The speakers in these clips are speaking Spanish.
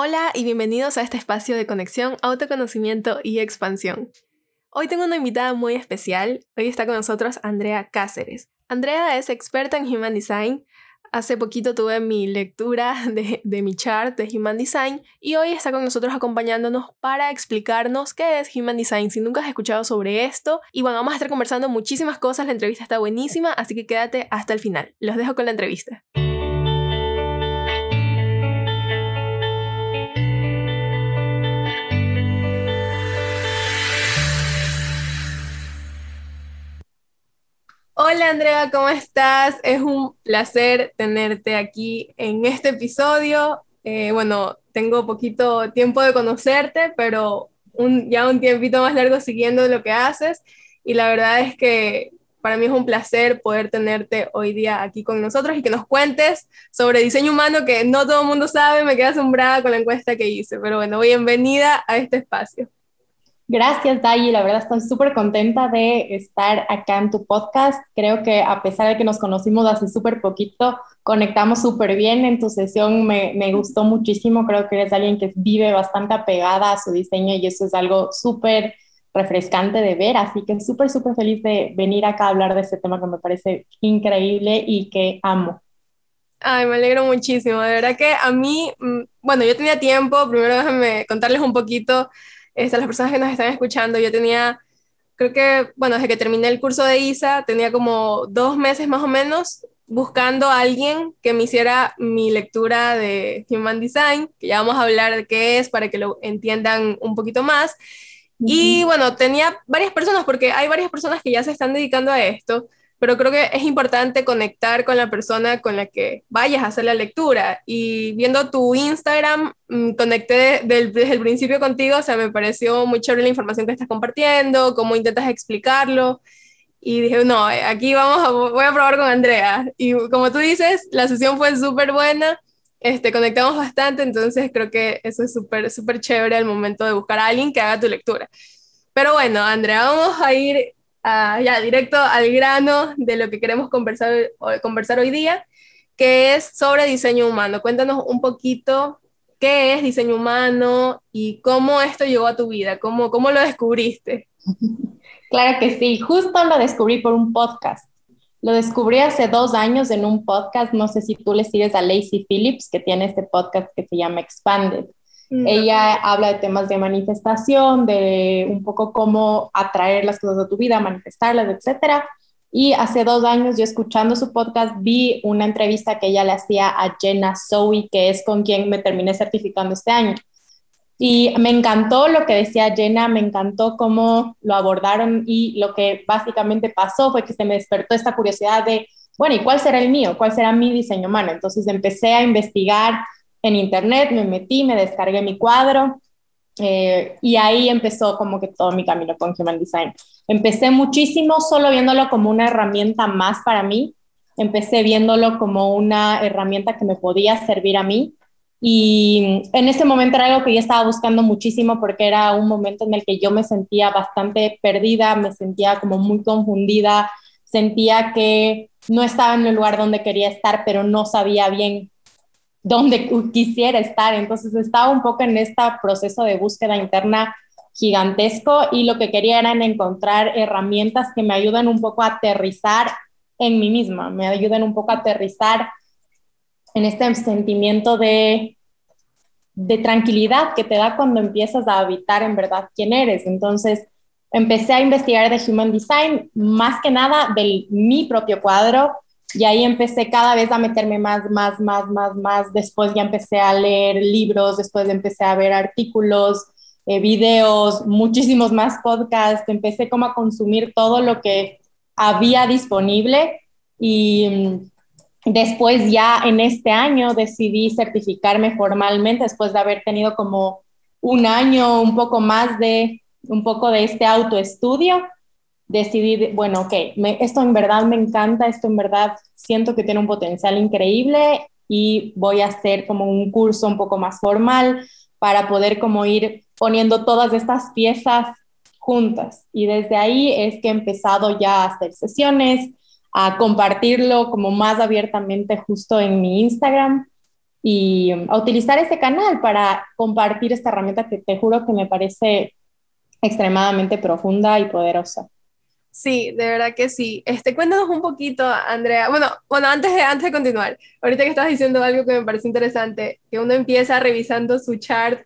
Hola y bienvenidos a este espacio de conexión, autoconocimiento y expansión. Hoy tengo una invitada muy especial. Hoy está con nosotros Andrea Cáceres. Andrea es experta en Human Design. Hace poquito tuve mi lectura de, mi chart de Human Design y hoy está con nosotros acompañándonos para explicarnos qué es Human Design. Si nunca has escuchado sobre esto, y bueno, vamos a estar conversando muchísimas cosas. La entrevista está buenísima, así que quédate hasta el final. Los dejo con la entrevista. Hola Andrea, ¿cómo estás? Es un placer tenerte aquí en este episodio. Eh, bueno, tengo poquito tiempo de conocerte, pero ya un tiempito más largo siguiendo lo que haces y la verdad es que para mí es un placer poder tenerte hoy día aquí con nosotros y que nos cuentes sobre diseño humano que no todo el mundo sabe, me quedé asombrada con la encuesta que hice, pero bueno, bienvenida a este espacio. Gracias, Dayi. La verdad estoy súper contenta de estar acá en tu podcast. Creo que a pesar de que nos conocimos hace súper poquito, conectamos súper bien en tu sesión. Me, me, gustó muchísimo. Creo que eres alguien que vive bastante apegada a su diseño y eso es algo súper refrescante de ver. Así que súper, súper feliz de venir acá a hablar de este tema que me parece increíble y que amo. Ay, me alegro muchísimo. De verdad que a mí, mm, bueno, yo tenía tiempo. Primero déjenme contarles un poquito este, las personas que nos están escuchando, yo tenía, creo que, bueno, desde que terminé el curso de ISA, tenía como dos meses más o menos buscando a alguien que me hiciera mi lectura de Human Design, que ya vamos a hablar de qué es para que lo entiendan un poquito más. Y bueno, tenía varias personas, porque hay varias personas que ya se están dedicando a esto, pero creo que es importante conectar con la persona con la que vayas a hacer la lectura. Y viendo tu Instagram, mm, conecté desde el principio contigo, o sea, me pareció muy chévere la información que estás compartiendo, cómo intentas explicarlo. Y dije, no, aquí vamos a, voy a probar con Andrea. Y como tú dices, la sesión fue súper buena, este, conectamos bastante, entonces creo que eso es súper, súper chévere al momento de buscar a alguien que haga tu lectura. Pero bueno, Andrea, vamos a ir ya directo al grano de lo que queremos conversar, conversar hoy día, que es sobre diseño humano. Cuéntanos un poquito qué es diseño humano y cómo esto llegó a tu vida, cómo, cómo lo descubriste. Claro que sí, justo lo descubrí por un podcast. Lo descubrí hace dos años en un podcast, no sé si tú le sigues a Lacey Phillips, que tiene este podcast que se llama Expanded. Ella habla de temas de manifestación, de un poco cómo atraer las cosas a tu vida, manifestarlas, etc. Y hace dos años yo escuchando su podcast vi una entrevista que ella le hacía a Jenna Zoe, que es con quien me terminé certificando este año. Y me encantó lo que decía Jenna, me encantó cómo lo abordaron y lo que básicamente pasó fue que se me despertó esta curiosidad de, bueno, ¿y cuál será el mío? ¿Cuál será mi diseño humano? Entonces empecé a investigar en internet, me metí, me descargué mi cuadro eh, y ahí empezó como que todo mi camino con Human Design. Empecé muchísimo solo viéndolo como una herramienta más para mí, empecé viéndolo como una herramienta que me podía servir a mí y en ese momento era algo que yo estaba buscando muchísimo porque era un momento en el que yo me sentía bastante perdida, me sentía como muy confundida, sentía que no estaba en el lugar donde quería estar, pero no sabía bien donde quisiera estar. Entonces estaba un poco en este proceso de búsqueda interna gigantesco y lo que quería era encontrar herramientas que me ayuden un poco a aterrizar en mí misma, me ayuden un poco a aterrizar en este sentimiento de, de tranquilidad que te da cuando empiezas a habitar en verdad quién eres. Entonces empecé a investigar de Human Design, más que nada de mi propio cuadro, y ahí empecé cada vez a meterme más, más, más, más, más. Después ya empecé a leer libros, después empecé a ver artículos, eh, videos, muchísimos más podcasts. Empecé como a consumir todo lo que había disponible y mm, después ya en este año decidí certificarme formalmente después de haber tenido como un año, un poco más de un poco de este autoestudio decidí, bueno, ok, esto en verdad me encanta, esto en verdad siento que tiene un potencial increíble y voy a hacer como un curso un poco más formal para poder como ir poniendo todas estas piezas juntas. Y desde ahí es que he empezado ya a hacer sesiones, a compartirlo como más abiertamente justo en mi Instagram. y a utilizar ese canal para compartir esta herramienta que te juro que me parece extremadamente profunda y poderosa. Sí, de verdad que sí. Este, cuéntanos un poquito, Andrea. Bueno, bueno, antes de, antes de continuar, ahorita que estás diciendo algo que me parece interesante, que uno empieza revisando su chart,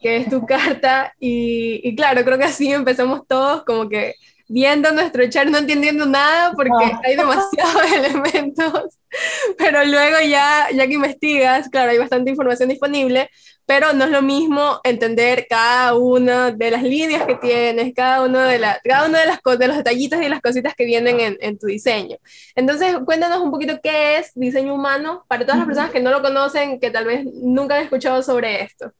que es tu carta, y, y claro, creo que así empezamos todos como que viendo nuestro chart, no entendiendo nada porque hay demasiados elementos, pero luego ya, ya que investigas, claro, hay bastante información disponible, pero no es lo mismo entender cada una de las líneas que tienes, cada uno de, la, cada uno de, las, de los detallitos y las cositas que vienen en, en, tu diseño. Entonces, cuéntanos un poquito qué es diseño humano para todas las personas que no lo conocen, que tal vez nunca han escuchado sobre esto.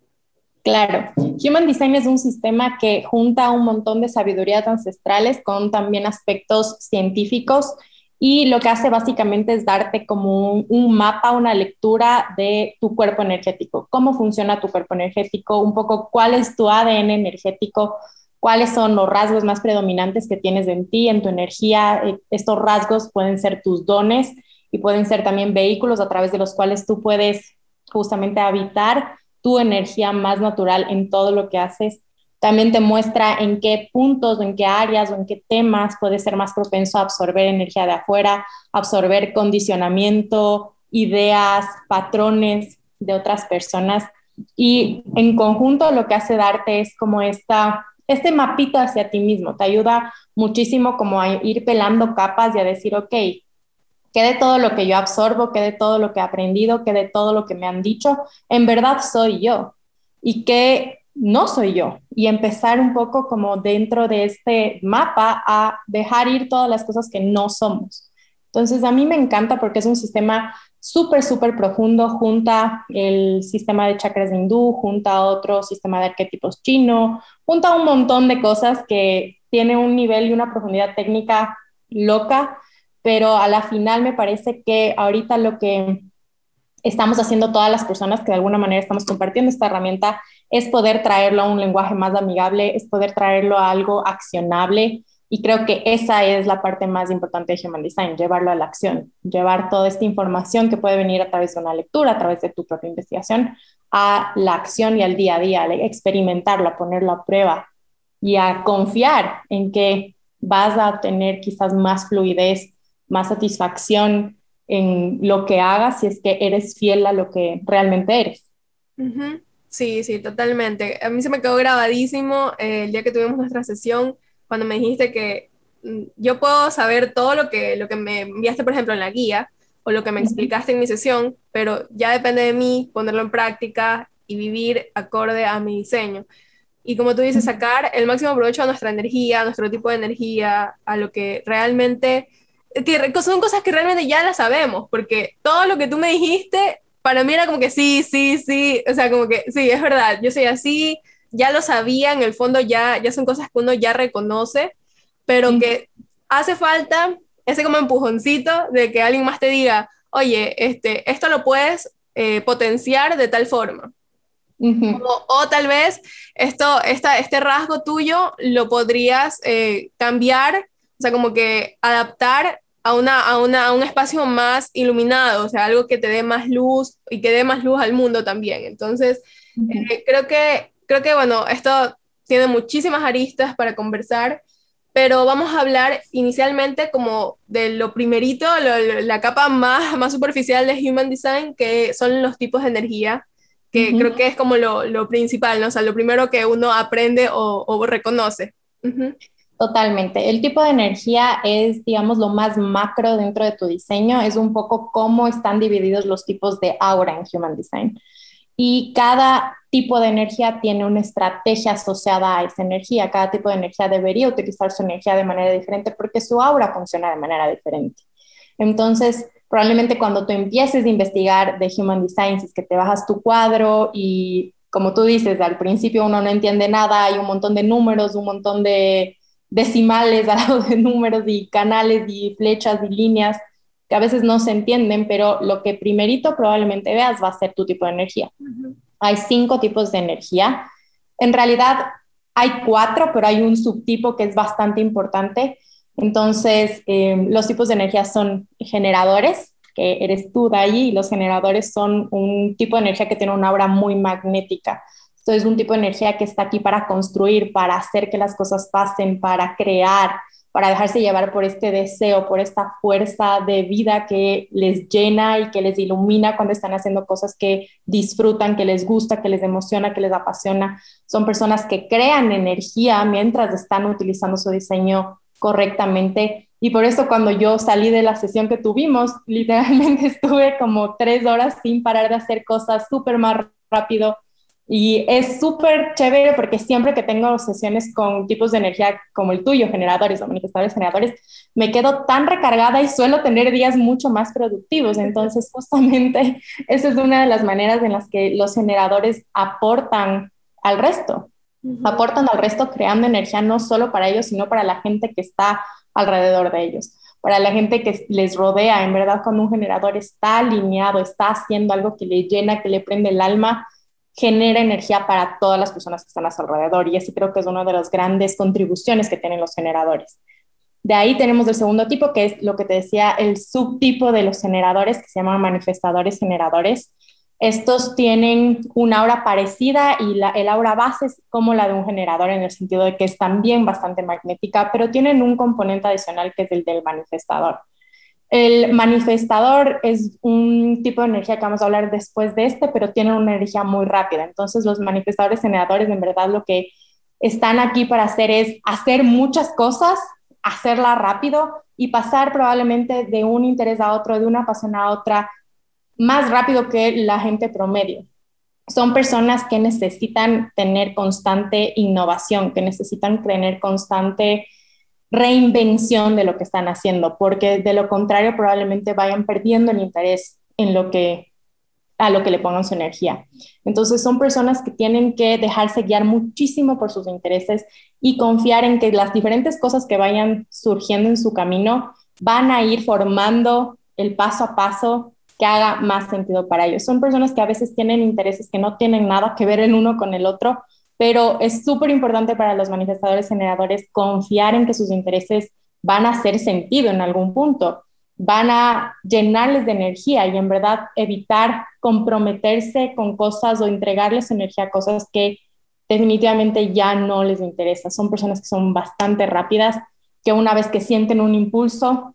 Claro, Human Design es un sistema que junta un montón de sabidurías ancestrales con también aspectos científicos y lo que hace básicamente es darte como un, mapa, una lectura de tu cuerpo energético, cómo funciona tu cuerpo energético, un poco cuál es tu ADN energético, cuáles son los rasgos más predominantes que tienes en ti, en tu energía. Eh, estos rasgos pueden ser tus dones y pueden ser también vehículos a través de los cuales tú puedes justamente habitar tu energía más natural en todo lo que haces. También te muestra en qué puntos, en qué áreas o en qué temas puedes ser más propenso a absorber energía de afuera, absorber condicionamiento, ideas, patrones de otras personas. Y en conjunto lo que hace darte es como esta, este mapito hacia ti mismo. Te ayuda muchísimo como a ir pelando capas y a decir, ok, que de todo lo que yo absorbo, que de todo lo que he aprendido, que de todo lo que me han dicho, en verdad soy yo y que no soy yo. Y empezar un poco como dentro de este mapa a dejar ir todas las cosas que no somos. Entonces, a mí me encanta porque es un sistema súper, súper profundo, junta el sistema de chakras hindú, junta otro sistema de arquetipos chino, junta un montón de cosas que tiene un nivel y una profundidad técnica loca pero a la final me parece que ahorita lo que estamos haciendo todas las personas que de alguna manera estamos compartiendo esta herramienta es poder traerlo a un lenguaje más amigable, es poder traerlo a algo accionable. Y creo que esa es la parte más importante de Human Design, llevarlo a la acción, llevar toda esta información que puede venir a través de una lectura, a través de tu propia investigación, a la acción y al día a día, a experimentarlo, a ponerlo a prueba y a confiar en que vas a tener quizás más fluidez más satisfacción en lo que hagas si es que eres fiel a lo que realmente eres. Sí, sí, totalmente. A mí se me quedó grabadísimo eh, el día que tuvimos nuestra sesión, cuando me dijiste que mm, yo puedo saber todo lo que, lo que me enviaste, por ejemplo, en la guía o lo que me explicaste en mi sesión, pero ya depende de mí ponerlo en práctica y vivir acorde a mi diseño. Y como tú dices, sacar el máximo provecho a nuestra energía, a nuestro tipo de energía, a lo que realmente son cosas que realmente ya las sabemos, porque todo lo que tú me dijiste, para mí era como que sí, sí, sí, o sea, como que sí, es verdad, yo soy así, ya lo sabía, en el fondo ya, ya son cosas que uno ya reconoce, pero que hace falta ese como empujoncito de que alguien más te diga, oye, este, esto lo puedes eh, potenciar de tal forma. o, tal vez esto, esta, este rasgo tuyo lo podrías eh, cambiar, o sea, como que adaptar a, una, a, una, a un espacio más iluminado, o sea, algo que te dé más luz y que dé más luz al mundo también. Entonces, eh, creo, que, creo que, bueno, esto tiene muchísimas aristas para conversar, pero vamos a hablar inicialmente como de lo primerito, la capa más, más superficial de Human Design, que son los tipos de energía, que creo que es como lo, lo, principal, ¿no? o sea, lo primero que uno aprende o, o reconoce. Totalmente. El tipo de energía es, digamos, lo más macro dentro de tu diseño. Es un poco cómo están divididos los tipos de aura en Human Design. Y cada tipo de energía tiene una estrategia asociada a esa energía. Cada tipo de energía debería utilizar su energía de manera diferente porque su aura funciona de manera diferente. Entonces, probablemente cuando tú empieces a investigar de Human Design, es que te bajas tu cuadro y como tú dices, al principio uno no entiende nada, hay un montón de números, un montón de decimales al lado de números y canales y flechas y líneas que a veces no se entienden, pero lo que primerito probablemente veas va a ser tu tipo de energía. Hay cinco tipos de energía. En realidad hay cuatro, pero hay un subtipo que es bastante importante. Entonces, eh, los tipos de energía son generadores, que eres tú de ahí. Los generadores son un tipo de energía que tiene una aura muy magnética. Entonces, es un tipo de energía que está aquí para construir, para hacer que las cosas pasen, para crear, para dejarse llevar por este deseo, por esta fuerza de vida que les llena y que les ilumina cuando están haciendo cosas que disfrutan, que les gusta, que les emociona, que les apasiona. Son personas que crean energía mientras están utilizando su diseño correctamente. Y por eso cuando yo salí de la sesión que tuvimos, literalmente estuve como tres horas sin parar de hacer cosas súper más rápido, y es súper chévere porque siempre que tengo sesiones con tipos de energía como el tuyo, generadores o manifestadores generadores, me quedo tan recargada y suelo tener días mucho más productivos. Entonces, justamente esa es una de las maneras en las que los generadores aportan al resto. Aportan al resto creando energía no solo para ellos, sino para la gente que está alrededor de ellos para la gente que les rodea, en verdad cuando un generador está alineado, está haciendo algo que le llena, que le prende el alma, genera energía para todas las personas que están a su alrededor y ese creo que es una de las grandes contribuciones que tienen los generadores. De ahí tenemos el segundo tipo, que es lo que te decía, el subtipo de los generadores, que se llaman manifestadores generadores. Estos tienen una aura parecida y la, el aura base es como la de un generador en el sentido de que es también bastante magnética, pero tienen un componente adicional que es el del manifestador. El manifestador es un tipo de energía que vamos a hablar después de este, pero tiene una energía muy rápida. Entonces los manifestadores generadores en verdad lo que están aquí para hacer es hacer muchas cosas, hacerla rápido y pasar probablemente de un interés a otro, de una pasión a otra, más rápido que la gente promedio. Son personas que necesitan tener constante innovación, que necesitan tener constante reinvención de lo que están haciendo, porque de lo contrario probablemente vayan perdiendo el interés en lo que a lo que le pongan su energía. Entonces son personas que tienen que dejarse guiar muchísimo por sus intereses y confiar en que las diferentes cosas que vayan surgiendo en su camino van a ir formando el paso a paso que haga más sentido para ellos. Son personas que a veces tienen intereses que no tienen nada que ver el uno con el otro, pero es súper importante para los manifestadores generadores confiar en que sus intereses van a hacer sentido en algún punto, van a llenarles de energía y en verdad evitar comprometerse con cosas o entregarles energía a cosas que definitivamente ya no les interesa. Son personas que son bastante rápidas, que una vez que sienten un impulso,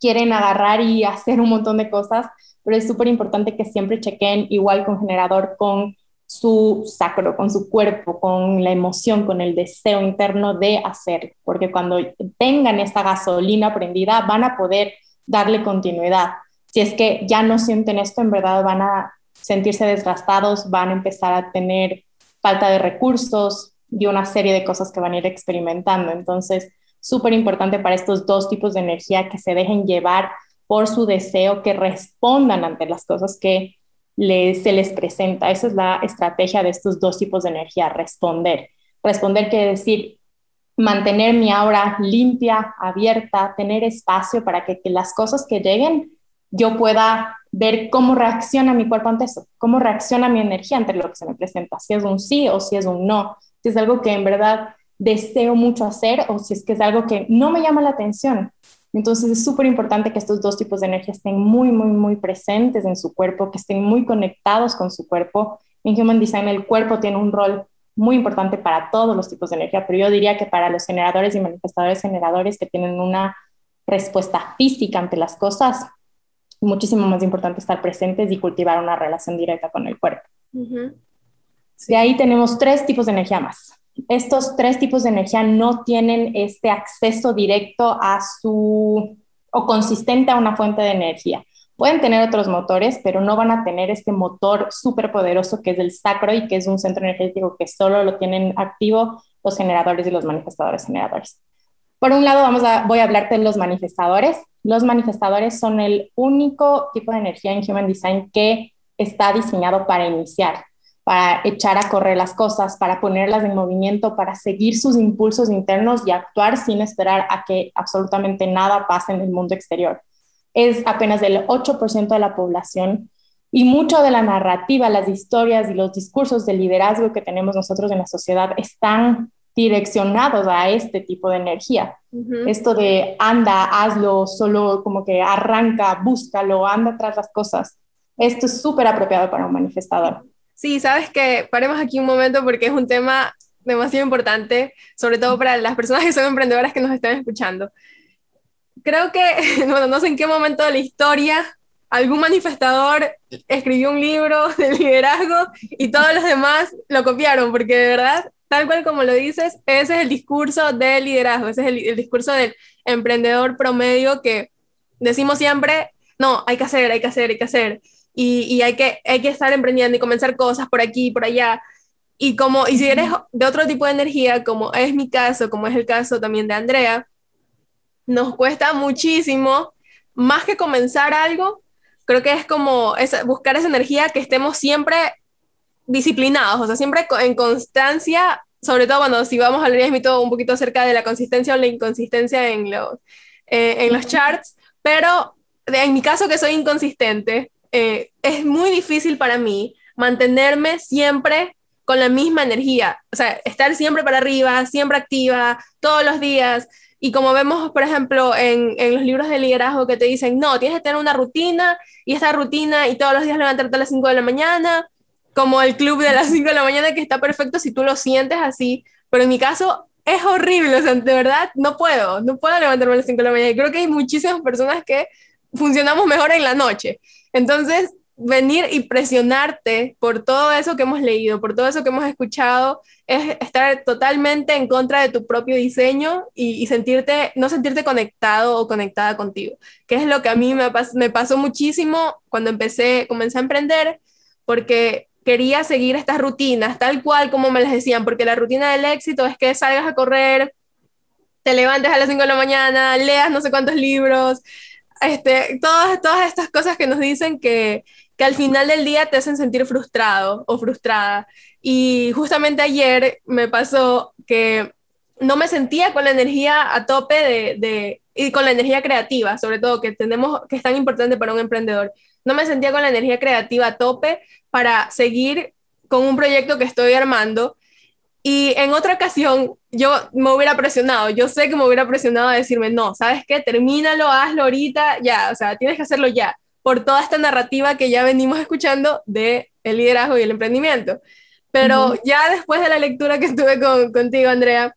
quieren agarrar y hacer un montón de cosas, pero es súper importante que siempre chequen igual con generador, con su sacro, con su cuerpo, con la emoción, con el deseo interno de hacer, porque cuando tengan esta gasolina prendida van a poder darle continuidad. Si es que ya no sienten esto, en verdad van a sentirse desgastados, van a empezar a tener falta de recursos y una serie de cosas que van a ir experimentando. Entonces, súper importante para estos dos tipos de energía que se dejen llevar por su deseo, que respondan ante las cosas que se les presenta. Esa es la estrategia de estos dos tipos de energía, responder. Responder quiere decir mantener mi aura limpia, abierta, tener espacio para que, las cosas que lleguen yo pueda ver cómo reacciona mi cuerpo ante eso, cómo reacciona mi energía ante lo que se me presenta, si es un sí o si es un no, si es algo que en verdad deseo mucho hacer o si es que es algo que no me llama la atención. Entonces es súper importante que estos dos tipos de energía estén muy, muy, muy presentes en su cuerpo, que estén muy conectados con su cuerpo. En Human Design el cuerpo tiene un rol muy importante para todos los tipos de energía, pero yo diría que para los generadores y manifestadores generadores que tienen una respuesta física ante las cosas, muchísimo más importante estar presentes y cultivar una relación directa con el cuerpo. De ahí tenemos tres tipos de energía más estos tres tipos de energía no tienen este acceso directo a su o consistente a una fuente de energía. Pueden tener otros motores, pero no van a tener este motor súper poderoso que es el sacro y que es un centro energético que solo lo tienen activo los generadores y los manifestadores generadores. Por un lado, vamos a, voy a hablarte de los manifestadores. Los manifestadores son el único tipo de energía en Human Design que está diseñado para iniciar para echar a correr las cosas, para ponerlas en movimiento, para seguir sus impulsos internos y actuar sin esperar a que absolutamente nada pase en el mundo exterior. Es apenas el 8% de la población y mucho de la narrativa, las historias y los discursos de liderazgo que tenemos nosotros en la sociedad están direccionados a este tipo de energía. Esto de anda, hazlo, solo como que arranca, búscalo, anda tras las cosas. Esto es súper apropiado para un manifestador. Sí, sabes que paremos aquí un momento porque es un tema demasiado importante, sobre todo para las personas que son emprendedoras que nos están escuchando. Creo que, bueno, no sé en qué momento de la historia algún manifestador escribió un libro de liderazgo y todos los demás lo copiaron, porque de verdad tal cual como lo dices, ese es el discurso del liderazgo, ese es el, discurso del emprendedor promedio que decimos siempre, no, hay que hacer, hay que hacer, hay que hacer, y, hay, que, hay que estar emprendiendo y comenzar cosas por aquí, por allá. Y, como, y si eres de otro tipo de energía, como es mi caso, como es el caso también de Andrea, nos cuesta muchísimo, más que comenzar algo, creo que es como buscar esa energía que estemos siempre disciplinados, o sea, siempre en constancia, sobre todo cuando si vamos a hablar mito un poquito acerca de la consistencia o la inconsistencia en los, eh, en los charts, pero en mi caso que soy inconsistente, eh, es muy difícil para mí mantenerme siempre con la misma energía, o sea, estar siempre para arriba, siempre activa, todos los días. Y como vemos, por ejemplo, en, en, los libros de liderazgo que te dicen, no, tienes que tener una rutina y esta rutina y todos los días levantarte a las 5 de la mañana como el club de las 5 de la mañana que está perfecto si tú lo sientes así, pero en mi caso es horrible, o sea, de verdad no puedo, no puedo levantarme a las 5 de la mañana. Y creo que hay muchísimas personas que funcionamos mejor en la noche. Entonces, venir y presionarte por todo eso que hemos leído, por todo eso que hemos escuchado, es estar totalmente en contra de tu propio diseño y, sentirte, no sentirte conectado o conectada contigo, que es lo que a mí me, me pasó muchísimo cuando empecé, comencé a emprender, porque quería seguir estas rutinas, tal cual como me las decían, porque la rutina del éxito es que salgas a correr, te levantes a las 5 de la mañana, leas no sé cuántos libros, este, todas, todas estas cosas que nos dicen que, que al final del día te hacen sentir frustrado o frustrada. Y justamente ayer me pasó que no me sentía con la energía a tope de, de, y con la energía creativa, sobre todo, que tenemos, que es tan importante para un emprendedor. No me sentía con la energía creativa a tope para seguir con un proyecto que estoy armando. Y en otra ocasión yo me hubiera presionado, yo sé que me hubiera presionado a decirme, no, ¿sabes qué? Termínalo, hazlo ahorita, ya, o sea, tienes que hacerlo ya, por toda esta narrativa que ya venimos escuchando de el liderazgo y el emprendimiento. Pero ya después de la lectura que estuve con, contigo, Andrea,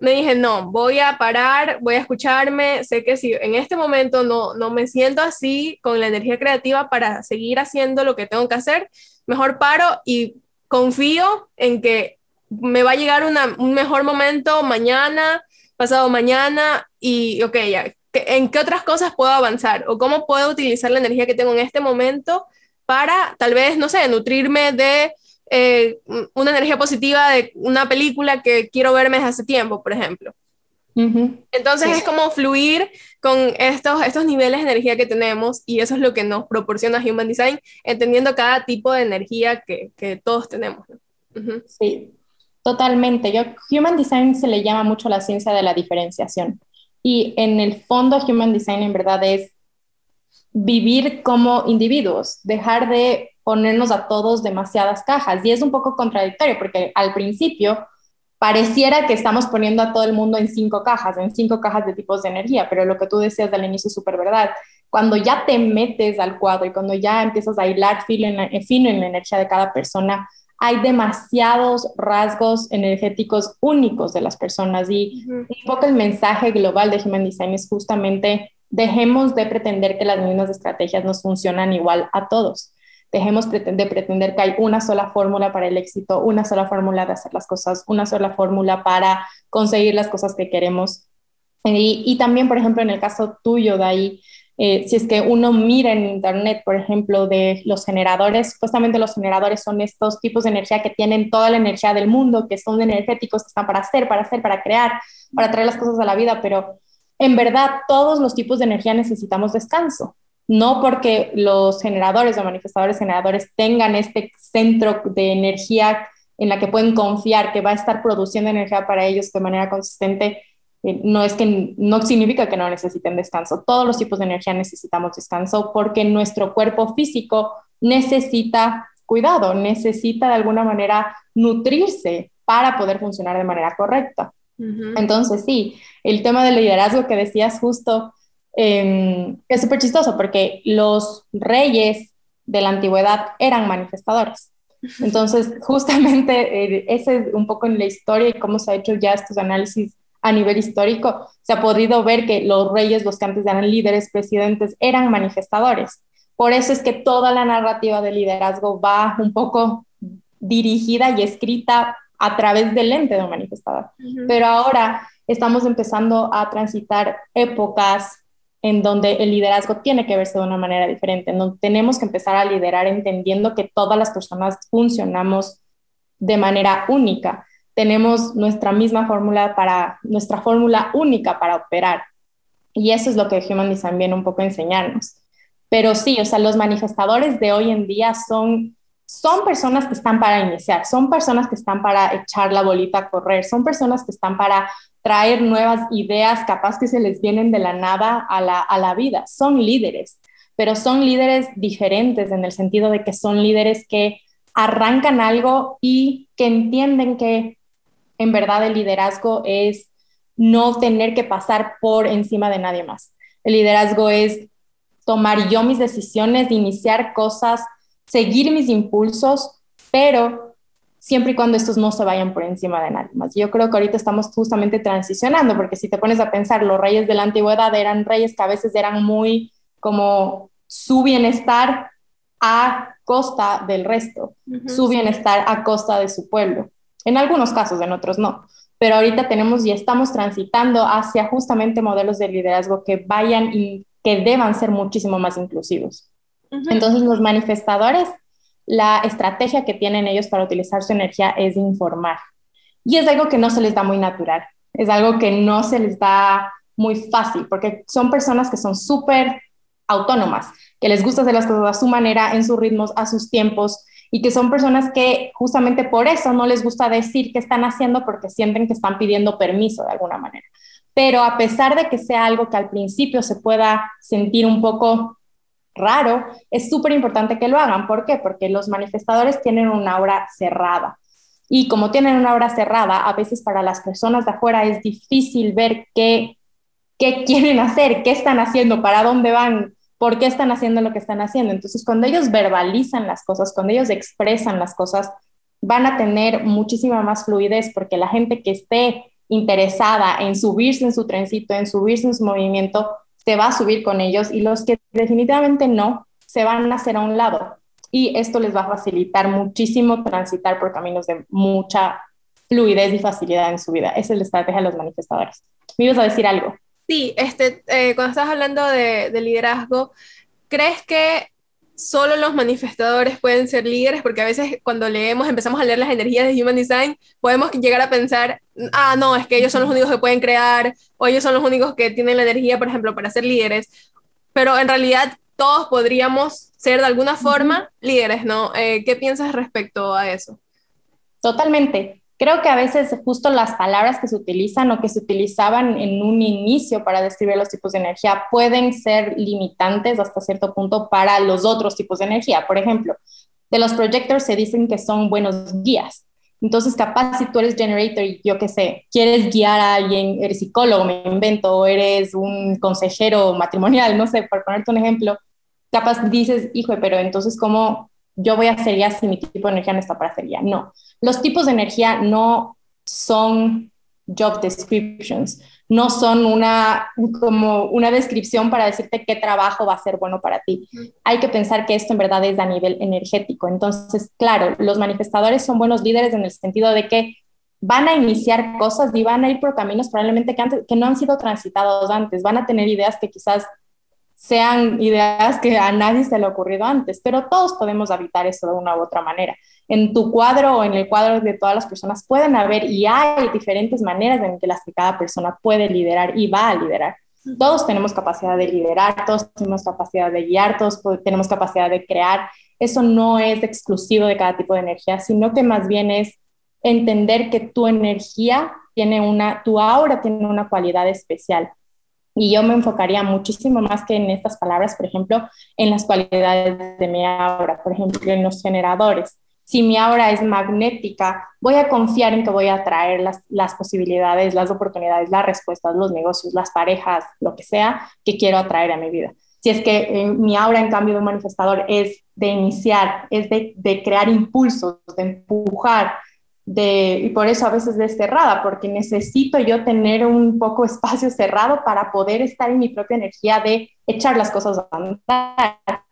me dije, no, voy a parar, voy a escucharme, sé que si en este momento no, no me siento así con la energía creativa para seguir haciendo lo que tengo que hacer, mejor paro y confío en que me va a llegar un mejor momento mañana, pasado mañana y, ok, ya, ¿en qué otras cosas puedo avanzar? ¿O cómo puedo utilizar la energía que tengo en este momento para, tal vez, no sé, nutrirme de eh, una energía positiva de una película que quiero verme desde hace tiempo, por ejemplo? Entonces es como fluir con estos, estos niveles de energía que tenemos y eso es lo que nos proporciona Human Design, entendiendo cada tipo de energía que, que todos tenemos. Sí, totalmente. Yo, Human Design se le llama mucho la ciencia de la diferenciación y en el fondo Human Design en verdad es vivir como individuos, dejar de ponernos a todos demasiadas cajas y es un poco contradictorio porque al principio pareciera que estamos poniendo a todo el mundo en cinco cajas, en cinco cajas de tipos de energía, pero lo que tú decías del inicio es súper verdad. Cuando ya te metes al cuadro y cuando ya empiezas a hilar fino fino en la energía de cada persona, hay demasiados rasgos energéticos únicos de las personas y un poco el mensaje global de Human Design es justamente dejemos de pretender que las mismas estrategias nos funcionan igual a todos dejemos de pretender que hay una sola fórmula para el éxito, una sola fórmula de hacer las cosas, una sola fórmula para conseguir las cosas que queremos. Y, también, por ejemplo, en el caso tuyo, de ahí, eh, si es que uno mira en Internet, por ejemplo, de los generadores, justamente los generadores son estos tipos de energía que tienen toda la energía del mundo, que son energéticos, que están para hacer, para hacer, para crear, para traer las cosas a la vida, pero en verdad todos los tipos de energía necesitamos descanso. No porque los generadores o manifestadores generadores tengan este centro de energía en la que pueden confiar que va a estar produciendo energía para ellos de manera consistente, no es que no significa que no necesiten descanso. Todos los tipos de energía necesitamos descanso porque nuestro cuerpo físico necesita cuidado, necesita de alguna manera nutrirse para poder funcionar de manera correcta. Entonces, sí, el tema del liderazgo que decías justo em, es súper chistoso porque los reyes de la antigüedad eran manifestadores. Entonces, justamente eh, ese es un poco en la historia y cómo se ha hecho ya estos análisis a nivel histórico, se ha podido ver que los reyes, los que antes eran líderes, presidentes, eran manifestadores. Por eso es que toda la narrativa de liderazgo va un poco dirigida y escrita a través del lente de un manifestador. Pero ahora estamos empezando a transitar épocas en donde el liderazgo tiene que verse de una manera diferente, en donde tenemos que empezar a liderar entendiendo que todas las personas funcionamos de manera única. Tenemos nuestra misma fórmula para, nuestra fórmula única para operar. Y eso es lo que Human Design viene un poco a enseñarnos. Pero sí, o sea, los manifestadores de hoy en día son son personas que están para iniciar, son personas que están para echar la bolita a correr, son personas que están para traer nuevas ideas capaz que se les vienen de la nada a la, a la vida. Son líderes, pero son líderes diferentes en el sentido de que son líderes que arrancan algo y que entienden que en verdad el liderazgo es no tener que pasar por encima de nadie más. El liderazgo es tomar yo mis decisiones, iniciar cosas, seguir mis impulsos, pero siempre y cuando estos no se vayan por encima de nadie más. Yo creo que ahorita estamos justamente transicionando, porque si te pones a pensar, los reyes de la antigüedad eran reyes que a veces eran muy como su bienestar a costa del resto, su bienestar a costa de su pueblo. En algunos casos, en otros no. Pero ahorita tenemos y estamos transitando hacia justamente modelos de liderazgo que vayan y que deban ser muchísimo más inclusivos. Entonces, los manifestadores, la estrategia que tienen ellos para utilizar su energía es informar. Y es algo que no se les da muy natural, es algo que no se les da muy fácil, porque son personas que son súper autónomas, que les gusta hacer las cosas a su manera, en sus ritmos, a sus tiempos, y que son personas que justamente por eso no les gusta decir qué están haciendo porque sienten que están pidiendo permiso de alguna manera. Pero a pesar de que sea algo que al principio se pueda sentir un poco raro, es súper importante que lo hagan. ¿Por qué? Porque los manifestadores tienen una aura cerrada. Y como tienen una aura cerrada, a veces para las personas de afuera es difícil ver qué, qué quieren hacer, qué están haciendo, para dónde van, por qué están haciendo lo que están haciendo. Entonces, cuando ellos verbalizan las cosas, cuando ellos expresan las cosas, van a tener muchísima más fluidez porque la gente que esté interesada en subirse en su trencito, en subirse en su movimiento, se va a subir con ellos y los que definitivamente no, se van a hacer a un lado. Y esto les va a facilitar muchísimo transitar por caminos de mucha fluidez y facilidad en su vida. Esa es la estrategia de los manifestadores. ¿Me ibas a decir algo? Sí, este, eh, cuando estás hablando de, de liderazgo, ¿crees que solo los manifestadores pueden ser líderes, porque a veces cuando leemos, empezamos a leer las energías de Human Design, podemos llegar a pensar, ah, no, es que ellos son los únicos que pueden crear, o ellos son los únicos que tienen la energía, por ejemplo, para ser líderes, pero en realidad todos podríamos ser de alguna forma líderes, ¿no? Eh, ¿Qué piensas respecto a eso? Totalmente. Creo que a veces justo las palabras que se utilizan o que se utilizaban en un inicio para describir los tipos de energía pueden ser limitantes hasta cierto punto para los otros tipos de energía. Por ejemplo, de los projectors se dicen que son buenos guías. Entonces, capaz si tú eres generator y yo qué sé, quieres guiar a alguien, eres psicólogo, me invento, o eres un consejero matrimonial, no sé, por ponerte un ejemplo, capaz dices, hijo, pero entonces, ¿cómo yo voy a hacer ya si mi tipo de energía no está para hacer ya? No los tipos de energía no son job descriptions, no son una, como una descripción para decirte qué trabajo va a ser bueno para ti. Hay que pensar que esto en verdad es a nivel energético. Entonces, claro, los manifestadores son buenos líderes en el sentido de que van a iniciar cosas y van a ir por caminos probablemente que, antes, que no han sido transitados antes, van a tener ideas que quizás sean ideas que a nadie se le ha ocurrido antes, pero todos podemos habitar eso de una u otra manera. En tu cuadro o en el cuadro de todas las personas pueden haber y hay diferentes maneras en que las que cada persona puede liderar y va a liderar. Todos tenemos capacidad de liderar, todos tenemos capacidad de guiar, todos tenemos capacidad de crear. Eso no es exclusivo de cada tipo de energía, sino que más bien es entender que tu energía tiene una, tu aura tiene una cualidad especial y yo me enfocaría muchísimo más que en estas palabras, por ejemplo, en las cualidades de mi aura, por ejemplo, en los generadores. si mi aura es magnética, voy a confiar en que voy a traer las, las posibilidades, las oportunidades, las respuestas, los negocios, las parejas, lo que sea que quiero atraer a mi vida. Si es que eh, mi aura, en cambio, de manifestador es de iniciar, es de, de crear impulsos, de empujar, de, y por eso a veces es cerrada, porque necesito yo tener un poco espacio cerrado para poder estar en mi propia energía de echar las cosas a andar.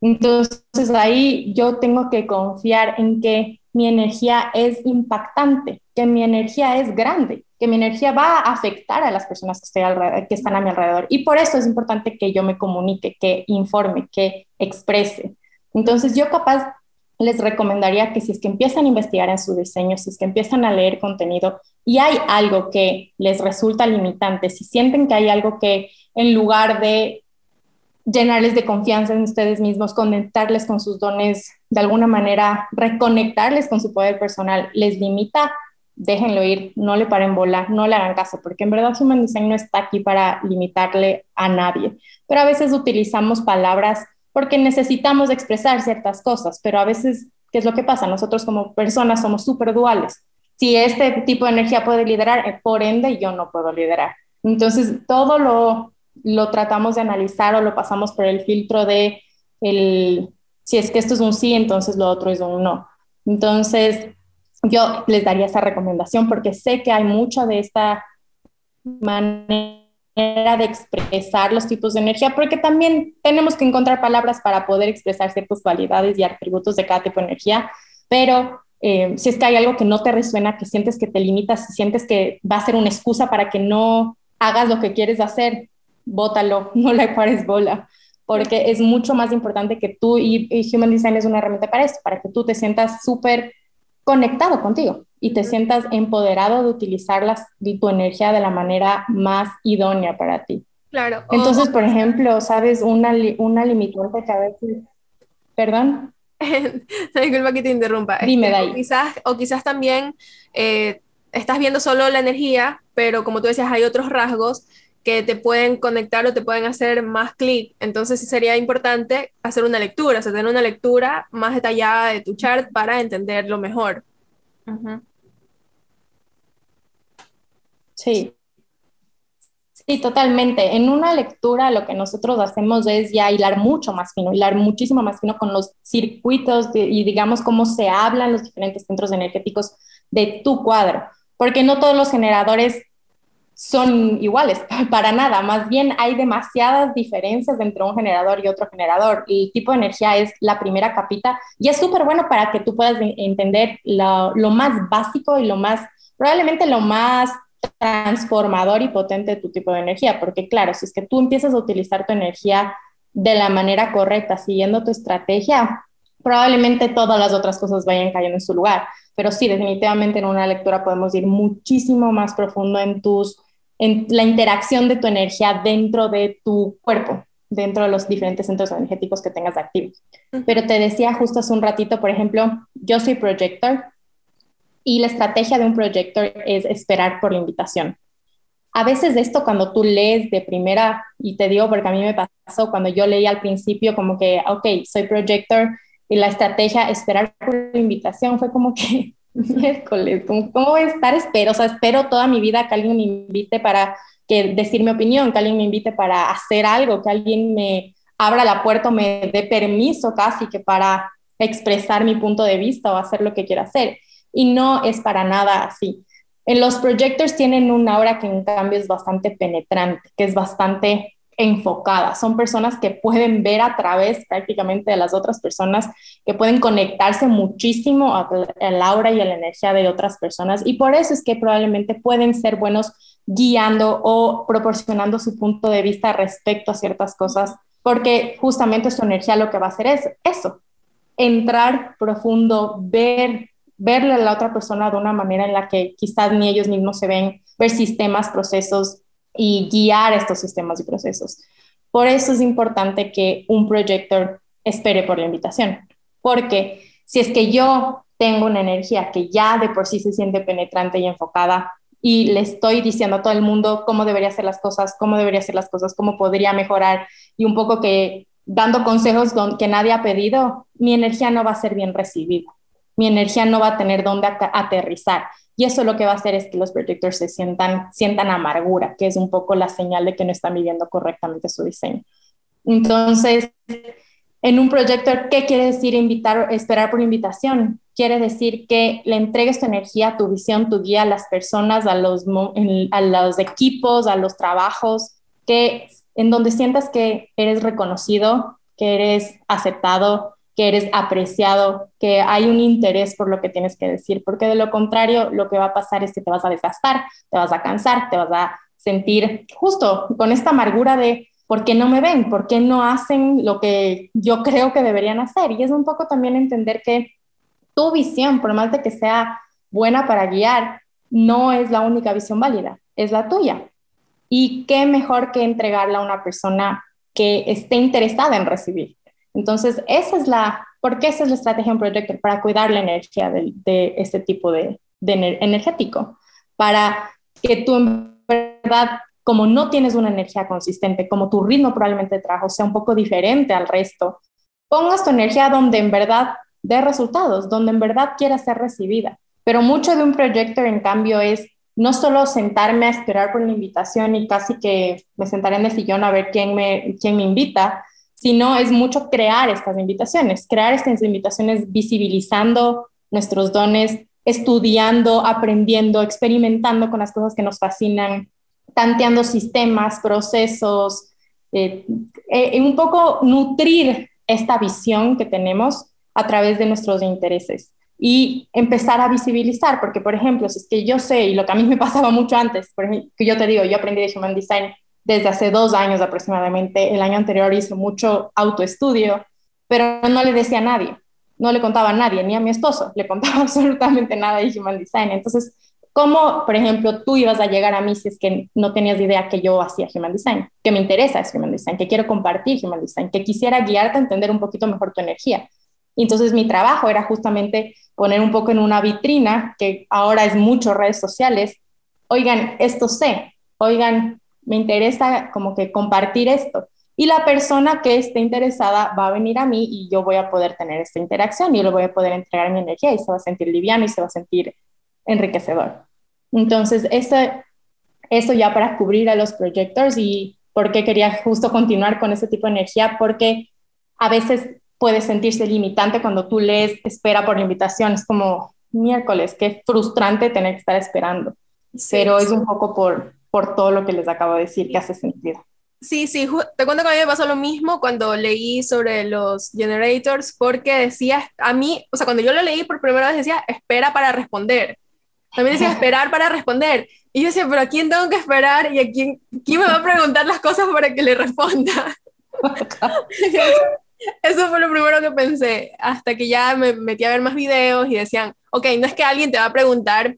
Entonces ahí yo tengo que confiar en que mi energía es impactante, que mi energía es grande, que mi energía va a afectar a las personas que, estoy que están a mi alrededor. Y por eso es importante que yo me comunique, que informe, que exprese. Entonces yo capaz les recomendaría que si es que empiezan a investigar en su diseño, si es que empiezan a leer contenido y hay algo que les resulta limitante, si sienten que hay algo que en lugar de llenarles de confianza en ustedes mismos, conectarles con sus dones, de alguna manera reconectarles con su poder personal, les limita, déjenlo ir, no le paren bola, no le hagan caso, porque en verdad Human Design no está aquí para limitarle a nadie, pero a veces utilizamos palabras porque necesitamos expresar ciertas cosas, pero a veces, ¿qué es lo que pasa? Nosotros como personas somos súper duales. Si este tipo de energía puede liderar, eh, por ende yo no puedo liderar. Entonces, todo lo, lo tratamos de analizar o lo pasamos por el filtro de el, si es que esto es un sí, entonces lo otro es un no. Entonces, yo les daría esa recomendación porque sé que hay mucha de esta manera de expresar los tipos de energía, porque también tenemos que encontrar palabras para poder expresar ciertas cualidades y atributos de cada tipo de energía, pero eh, si es que hay algo que no te resuena, que sientes que te limitas, si sientes que va a ser una excusa para que no hagas lo que quieres hacer, bótalo, no le pares bola, porque es mucho más importante que tú, y, y Human Design es una herramienta para eso, para que tú te sientas súper conectado contigo y te sientas empoderado de utilizar las, tu energía de la manera más idónea para ti. Claro. Entonces, por ejemplo, sabes, una, una limitante que a veces... ¿Perdón? Disculpa que te interrumpa. Dime, este, o, quizás, o quizás también eh, estás viendo solo la energía, pero como tú decías, hay otros rasgos que te pueden conectar o te pueden hacer más clic. Entonces sí sería importante hacer una lectura, o sea, tener una lectura más detallada de tu chart para entenderlo mejor. Sí. Sí, totalmente. En una lectura lo que nosotros hacemos es ya hilar mucho más fino, hilar muchísimo más fino con los circuitos y digamos cómo se hablan los diferentes centros energéticos de tu cuadro, porque no todos los generadores son iguales, para nada, más bien hay demasiadas diferencias entre un generador y otro generador. El tipo de energía es la primera capita y es súper bueno para que tú puedas entender lo, lo más básico y lo más, probablemente lo más transformador y potente tu tipo de energía, porque claro, si es que tú empiezas a utilizar tu energía de la manera correcta, siguiendo tu estrategia, probablemente todas las otras cosas vayan cayendo en su lugar. Pero sí, definitivamente en una lectura podemos ir muchísimo más profundo en tus, en la interacción de tu energía dentro de tu cuerpo, dentro de los diferentes centros energéticos que tengas activos. Pero te decía justo hace un ratito, por ejemplo, yo soy projector, y la estrategia de un projector es esperar por la invitación. A veces esto cuando tú lees de primera, y te digo porque a mí me pasó cuando yo leí al principio como que, ok, soy projector y la estrategia esperar por la invitación fue como que miércoles, ¿cómo, voy a estar? Espero, o sea, espero toda mi vida que alguien me invite para que decir mi opinión, que alguien me invite para hacer algo, que alguien me abra la puerta o me dé permiso casi que para expresar mi punto de vista o hacer lo que quiera hacer y no es para nada así. En los projectors tienen una aura que en cambio es bastante penetrante, que es bastante enfocada. Son personas que pueden ver a través prácticamente de las otras personas, que pueden conectarse muchísimo al aura y a la energía de otras personas. Y por eso es que probablemente pueden ser buenos guiando o proporcionando su punto de vista respecto a ciertas cosas, porque justamente su energía lo que va a hacer es eso, entrar profundo, ver verle a la otra persona de una manera en la que quizás ni ellos mismos se ven, ver sistemas, procesos y guiar estos sistemas y procesos. Por eso es importante que un projector espere por la invitación, porque si es que yo tengo una energía que ya de por sí se siente penetrante y enfocada y le estoy diciendo a todo el mundo cómo debería hacer las cosas, cómo debería hacer las cosas, cómo podría mejorar y un poco que dando consejos que nadie ha pedido, mi energía no va a ser bien recibida mi energía no va a tener dónde aterrizar. Y eso lo que va a hacer es que los projectors se sientan, sientan amargura, que es un poco la señal de que no están viviendo correctamente su diseño. Entonces, en un proyector, ¿qué quiere decir invitar, esperar por invitación? Quiere decir que le entregues tu energía, tu visión, tu guía a las personas, a los, a los equipos, a los trabajos, que en donde sientas que eres reconocido, que eres aceptado, que eres apreciado, que hay un interés por lo que tienes que decir, porque de lo contrario lo que va a pasar es que te vas a desgastar, te vas a cansar, te vas a sentir justo con esta amargura de ¿por qué no me ven? ¿Por qué no hacen lo que yo creo que deberían hacer? Y es un poco también entender que tu visión, por más de que sea buena para guiar, no es la única visión válida, es la tuya. Y qué mejor que entregarla a una persona que esté interesada en recibir. Entonces, esa es la, ¿por qué esa es la estrategia en Projector? Para cuidar la energía de, este tipo de, de energético, para que tú en verdad como no tienes una energía consistente, como tu ritmo probablemente de trabajo sea un poco diferente al resto, pongas tu energía donde en verdad dé resultados, donde en verdad quiera ser recibida. Pero mucho de un proyecto, en cambio, es no solo sentarme a esperar por la invitación y casi que me sentaré en el sillón a ver quién me, quién me invita, sino es mucho crear estas invitaciones, crear estas invitaciones visibilizando nuestros dones, estudiando, aprendiendo, experimentando con las cosas que nos fascinan, tanteando sistemas, procesos, eh, eh, un poco nutrir esta visión que tenemos a través de nuestros intereses y empezar a visibilizar, porque por ejemplo, si es que yo sé, y lo que a mí me pasaba mucho antes, que yo te digo, yo aprendí de Human Design desde hace dos años aproximadamente, el año anterior hice mucho autoestudio, pero no le decía a nadie, no le contaba a nadie, ni a mi esposo, le contaba absolutamente nada de Human Design. Entonces, ¿Cómo, por ejemplo, tú ibas a llegar a mí si es que no tenías idea que yo hacía Human Design, que me interesa es Human Design, que quiero compartir Human Design, que quisiera guiarte a entender un poquito mejor tu energía? Entonces mi trabajo era justamente poner un poco en una vitrina, que ahora es mucho redes sociales, oigan, esto sé, oigan, me interesa como que compartir esto. Y la persona que esté interesada va a venir a mí y yo voy a poder tener esta interacción y yo le voy a poder entregar mi energía y se va a sentir liviano y se va a sentir enriquecedor. Entonces, eso, eso ya para cubrir a los projectors y por qué quería justo continuar con ese tipo de energía, porque a veces puede sentirse limitante cuando tú lees espera por la invitación, es como miércoles, qué frustrante tener que estar esperando, pero es un poco por, por todo lo que les acabo de decir que hace sentido. Sí, sí, te cuento que a mí me pasó lo mismo cuando leí sobre los generators, porque decía, a mí, o sea, cuando yo lo leí por primera vez decía, espera para responder. También decía esperar para responder. Y yo decía, pero ¿a quién tengo que esperar? ¿Y a quién, quién me va a preguntar las cosas para que le responda? Eso fue lo primero que pensé, hasta que ya me metí a ver más videos y decían, ok, no es que alguien te va a preguntar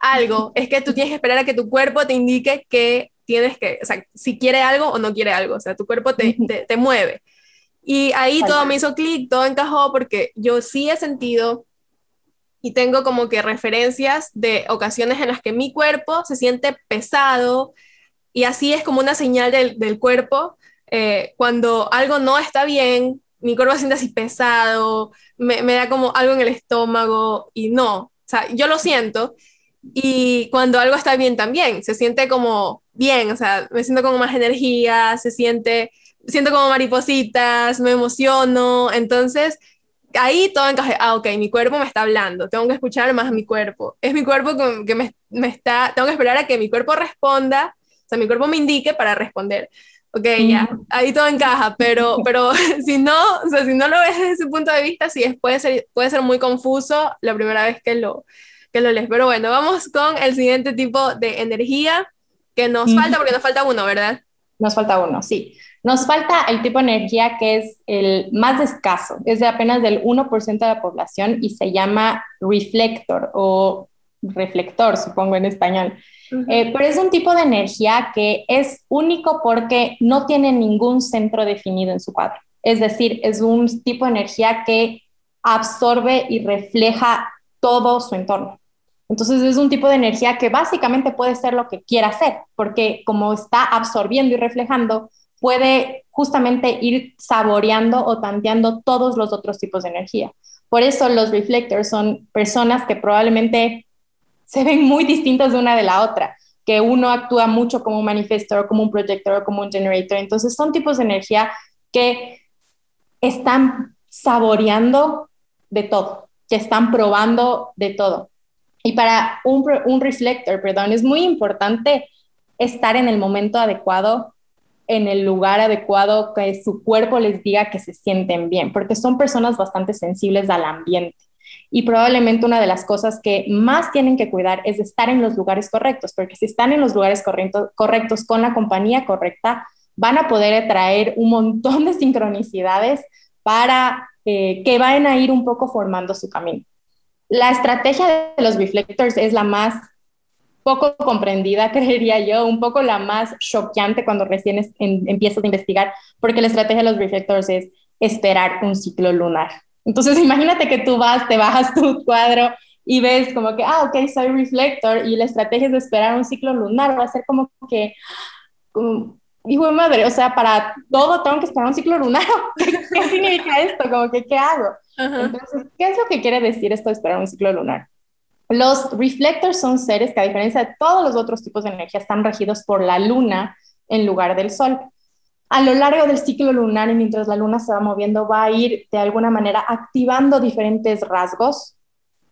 algo, es que tú tienes que esperar a que tu cuerpo te indique que tienes que, o sea, si quiere algo o no quiere algo, o sea, tu cuerpo te, te, te mueve. Y ahí todo me hizo clic, todo encajó porque yo sí he sentido y tengo como que referencias de ocasiones en las que mi cuerpo se siente pesado y así es como una señal del, del cuerpo. Eh, cuando algo no está bien, mi cuerpo se siente así pesado, me, me, da como algo en el estómago y no, o sea, yo lo siento. Y cuando algo está bien también, se siente como bien, o sea, me siento como más energía, se siente, siento como maripositas, me emociono, entonces ahí todo encaje, ah, ok, mi cuerpo me está hablando, tengo que escuchar más a mi cuerpo. Es mi cuerpo que, me, me, está, tengo que esperar a que mi cuerpo responda, o sea, mi cuerpo me indique para responder. Ok, ya, ahí todo encaja, pero, pero si no, o sea, si no lo ves desde ese punto de vista, sí, es, puede, ser, puede ser muy confuso la primera vez que lo, que lo lees. Pero bueno, vamos con el siguiente tipo de energía que nos falta, porque nos falta uno, ¿verdad? Nos falta uno, sí. Nos falta el tipo de energía que es el más escaso, es de apenas del 1% de la población y se llama reflector o reflector, supongo en español. Eh, pero es un tipo de energía que es único porque no tiene ningún centro definido en su cuadro. Es decir, es un tipo de energía que absorbe y refleja todo su entorno. Entonces es un tipo de energía que básicamente puede ser lo que quiera hacer, porque como está absorbiendo y reflejando, puede justamente ir saboreando o tanteando todos los otros tipos de energía. Por eso los reflectors son personas que probablemente se ven muy distintas de una de la otra, que uno actúa mucho como un manifestor, como un projector, como un generator. Entonces son tipos de energía que están saboreando de todo, que están probando de todo. Y para un, reflector, perdón, es muy importante estar en el momento adecuado, en el lugar adecuado, que su cuerpo les diga que se sienten bien, porque son personas bastante sensibles al ambiente. Y probablemente una de las cosas que más tienen que cuidar es estar en los lugares correctos, porque si están en los lugares correctos con la compañía correcta, van a poder atraer un montón de sincronicidades para eh, que vayan a ir un poco formando su camino. La estrategia de los reflectors es la más poco comprendida, creería yo, un poco la más choqueante cuando recién empiezas a investigar, porque la estrategia de los reflectors es esperar un ciclo lunar. Entonces, imagínate que tú vas, te bajas tu cuadro y ves como que, ah, ok, soy reflector y la estrategia es esperar un ciclo lunar, va a ser como que, hijo de madre, o sea, para todo tengo que esperar un ciclo lunar. ¿Qué significa esto? Como que, ¿qué hago? Entonces, ¿qué es lo que quiere decir esto de esperar un ciclo lunar? Los reflectors son seres que a diferencia de todos los otros tipos de energía están regidos por la luna en lugar del sol. A lo largo del ciclo lunar y mientras la luna se va moviendo va a ir de alguna manera activando diferentes rasgos,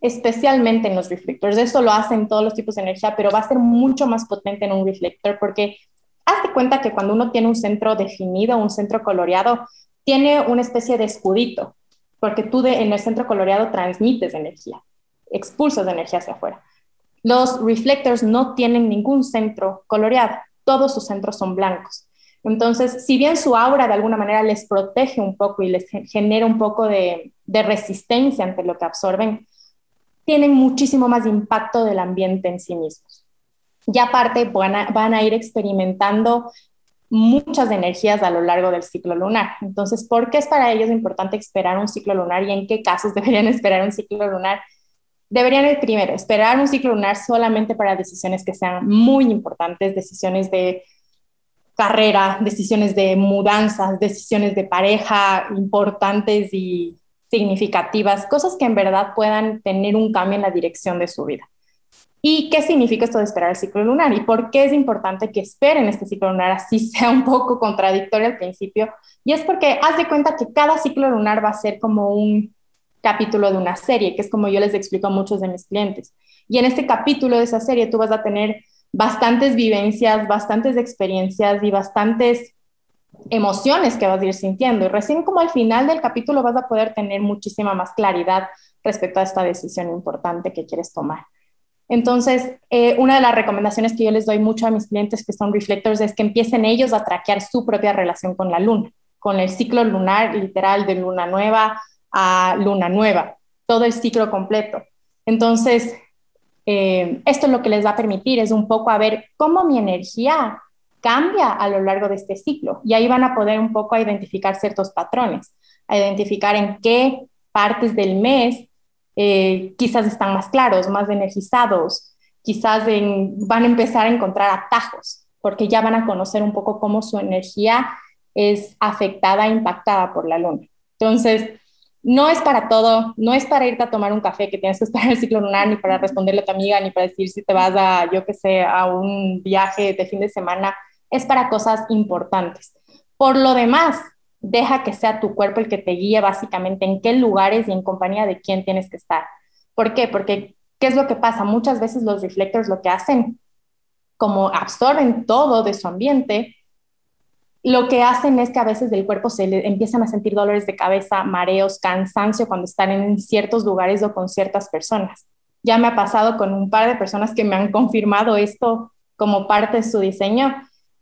especialmente en los reflectors. Eso lo hacen todos los tipos de energía, pero va a ser mucho más potente en un reflector porque hazte cuenta que cuando uno tiene un centro definido, un centro coloreado, tiene una especie de escudito, porque tú en el centro coloreado transmites energía expulsas energía hacia afuera. Los reflectors no tienen ningún centro coloreado, todos sus centros son blancos. Entonces, si bien su aura de alguna manera les protege un poco y les genera un poco de, resistencia ante lo que absorben, tienen muchísimo más impacto del ambiente en sí mismos. Y aparte van a ir experimentando muchas energías a lo largo del ciclo lunar. Entonces, ¿por qué es para ellos importante esperar un ciclo lunar y en qué casos deberían esperar un ciclo lunar? deberían primero esperar un ciclo lunar solamente para decisiones que sean muy importantes, decisiones de carrera, decisiones de mudanzas, decisiones de pareja importantes y significativas, cosas que en verdad puedan tener un cambio en la dirección de su vida. ¿Y qué significa esto de esperar el ciclo lunar? ¿Y por qué es importante que esperen este ciclo lunar así sea un poco contradictorio al principio? Y es porque haz de cuenta que cada ciclo lunar va a ser como un capítulo de una serie, que es como yo les explico a muchos de mis clientes. Y en este capítulo de esa serie tú vas a tener bastantes vivencias, bastantes experiencias y bastantes emociones que vas a ir sintiendo. Y recién como al final del capítulo vas a poder tener muchísima más claridad respecto a esta decisión importante que quieres tomar. Entonces, eh, una de las recomendaciones que yo les doy mucho a mis clientes que son reflectors es que empiecen ellos a traquear su propia relación con la luna, con el ciclo lunar literal de luna nueva, a luna nueva, todo el ciclo completo. Entonces, eh, esto lo que les va a permitir es un poco a ver cómo mi energía cambia a lo largo de este ciclo. Y ahí van a poder un poco a identificar ciertos patrones, a identificar en qué partes del mes eh, quizás están más claros, más energizados, quizás van a empezar a encontrar atajos, porque ya van a conocer un poco cómo su energía es afectada, impactada por la luna. Entonces, no es para todo, no es para irte a tomar un café que tienes que esperar el ciclo lunar, ni para responderle a tu amiga, ni para decir si te vas a, yo qué sé, a un viaje de fin de semana, es para cosas importantes. Por lo demás, deja que sea tu cuerpo el que te guíe básicamente en qué lugares y en compañía de quién tienes que estar. ¿Por qué? Porque, ¿qué es lo que pasa? Muchas veces los reflectors lo que hacen, como absorben todo de su ambiente, lo que hacen es que a veces del cuerpo se le empiezan a sentir dolores de cabeza, mareos, cansancio cuando están en ciertos lugares o con ciertas personas. Ya me ha pasado con un par de personas que me han confirmado esto como parte de su diseño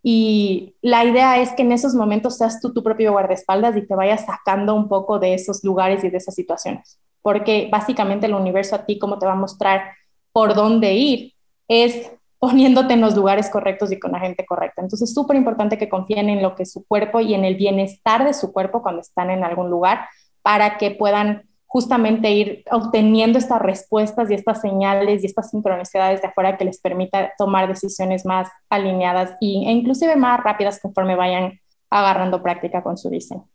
y la idea es que en esos momentos seas tú tu propio guardaespaldas y te vayas sacando un poco de esos lugares y de esas situaciones, porque básicamente el universo a ti, como te va a mostrar por dónde ir, es poniéndote en los lugares correctos y con la gente correcta. Entonces es súper importante que confíen en lo que su cuerpo y en el bienestar de su cuerpo cuando están en algún lugar para que puedan justamente ir obteniendo estas respuestas y estas señales y estas sincronicidades de afuera que les permita tomar decisiones más alineadas y, e inclusive más rápidas conforme vayan agarrando práctica con su diseño.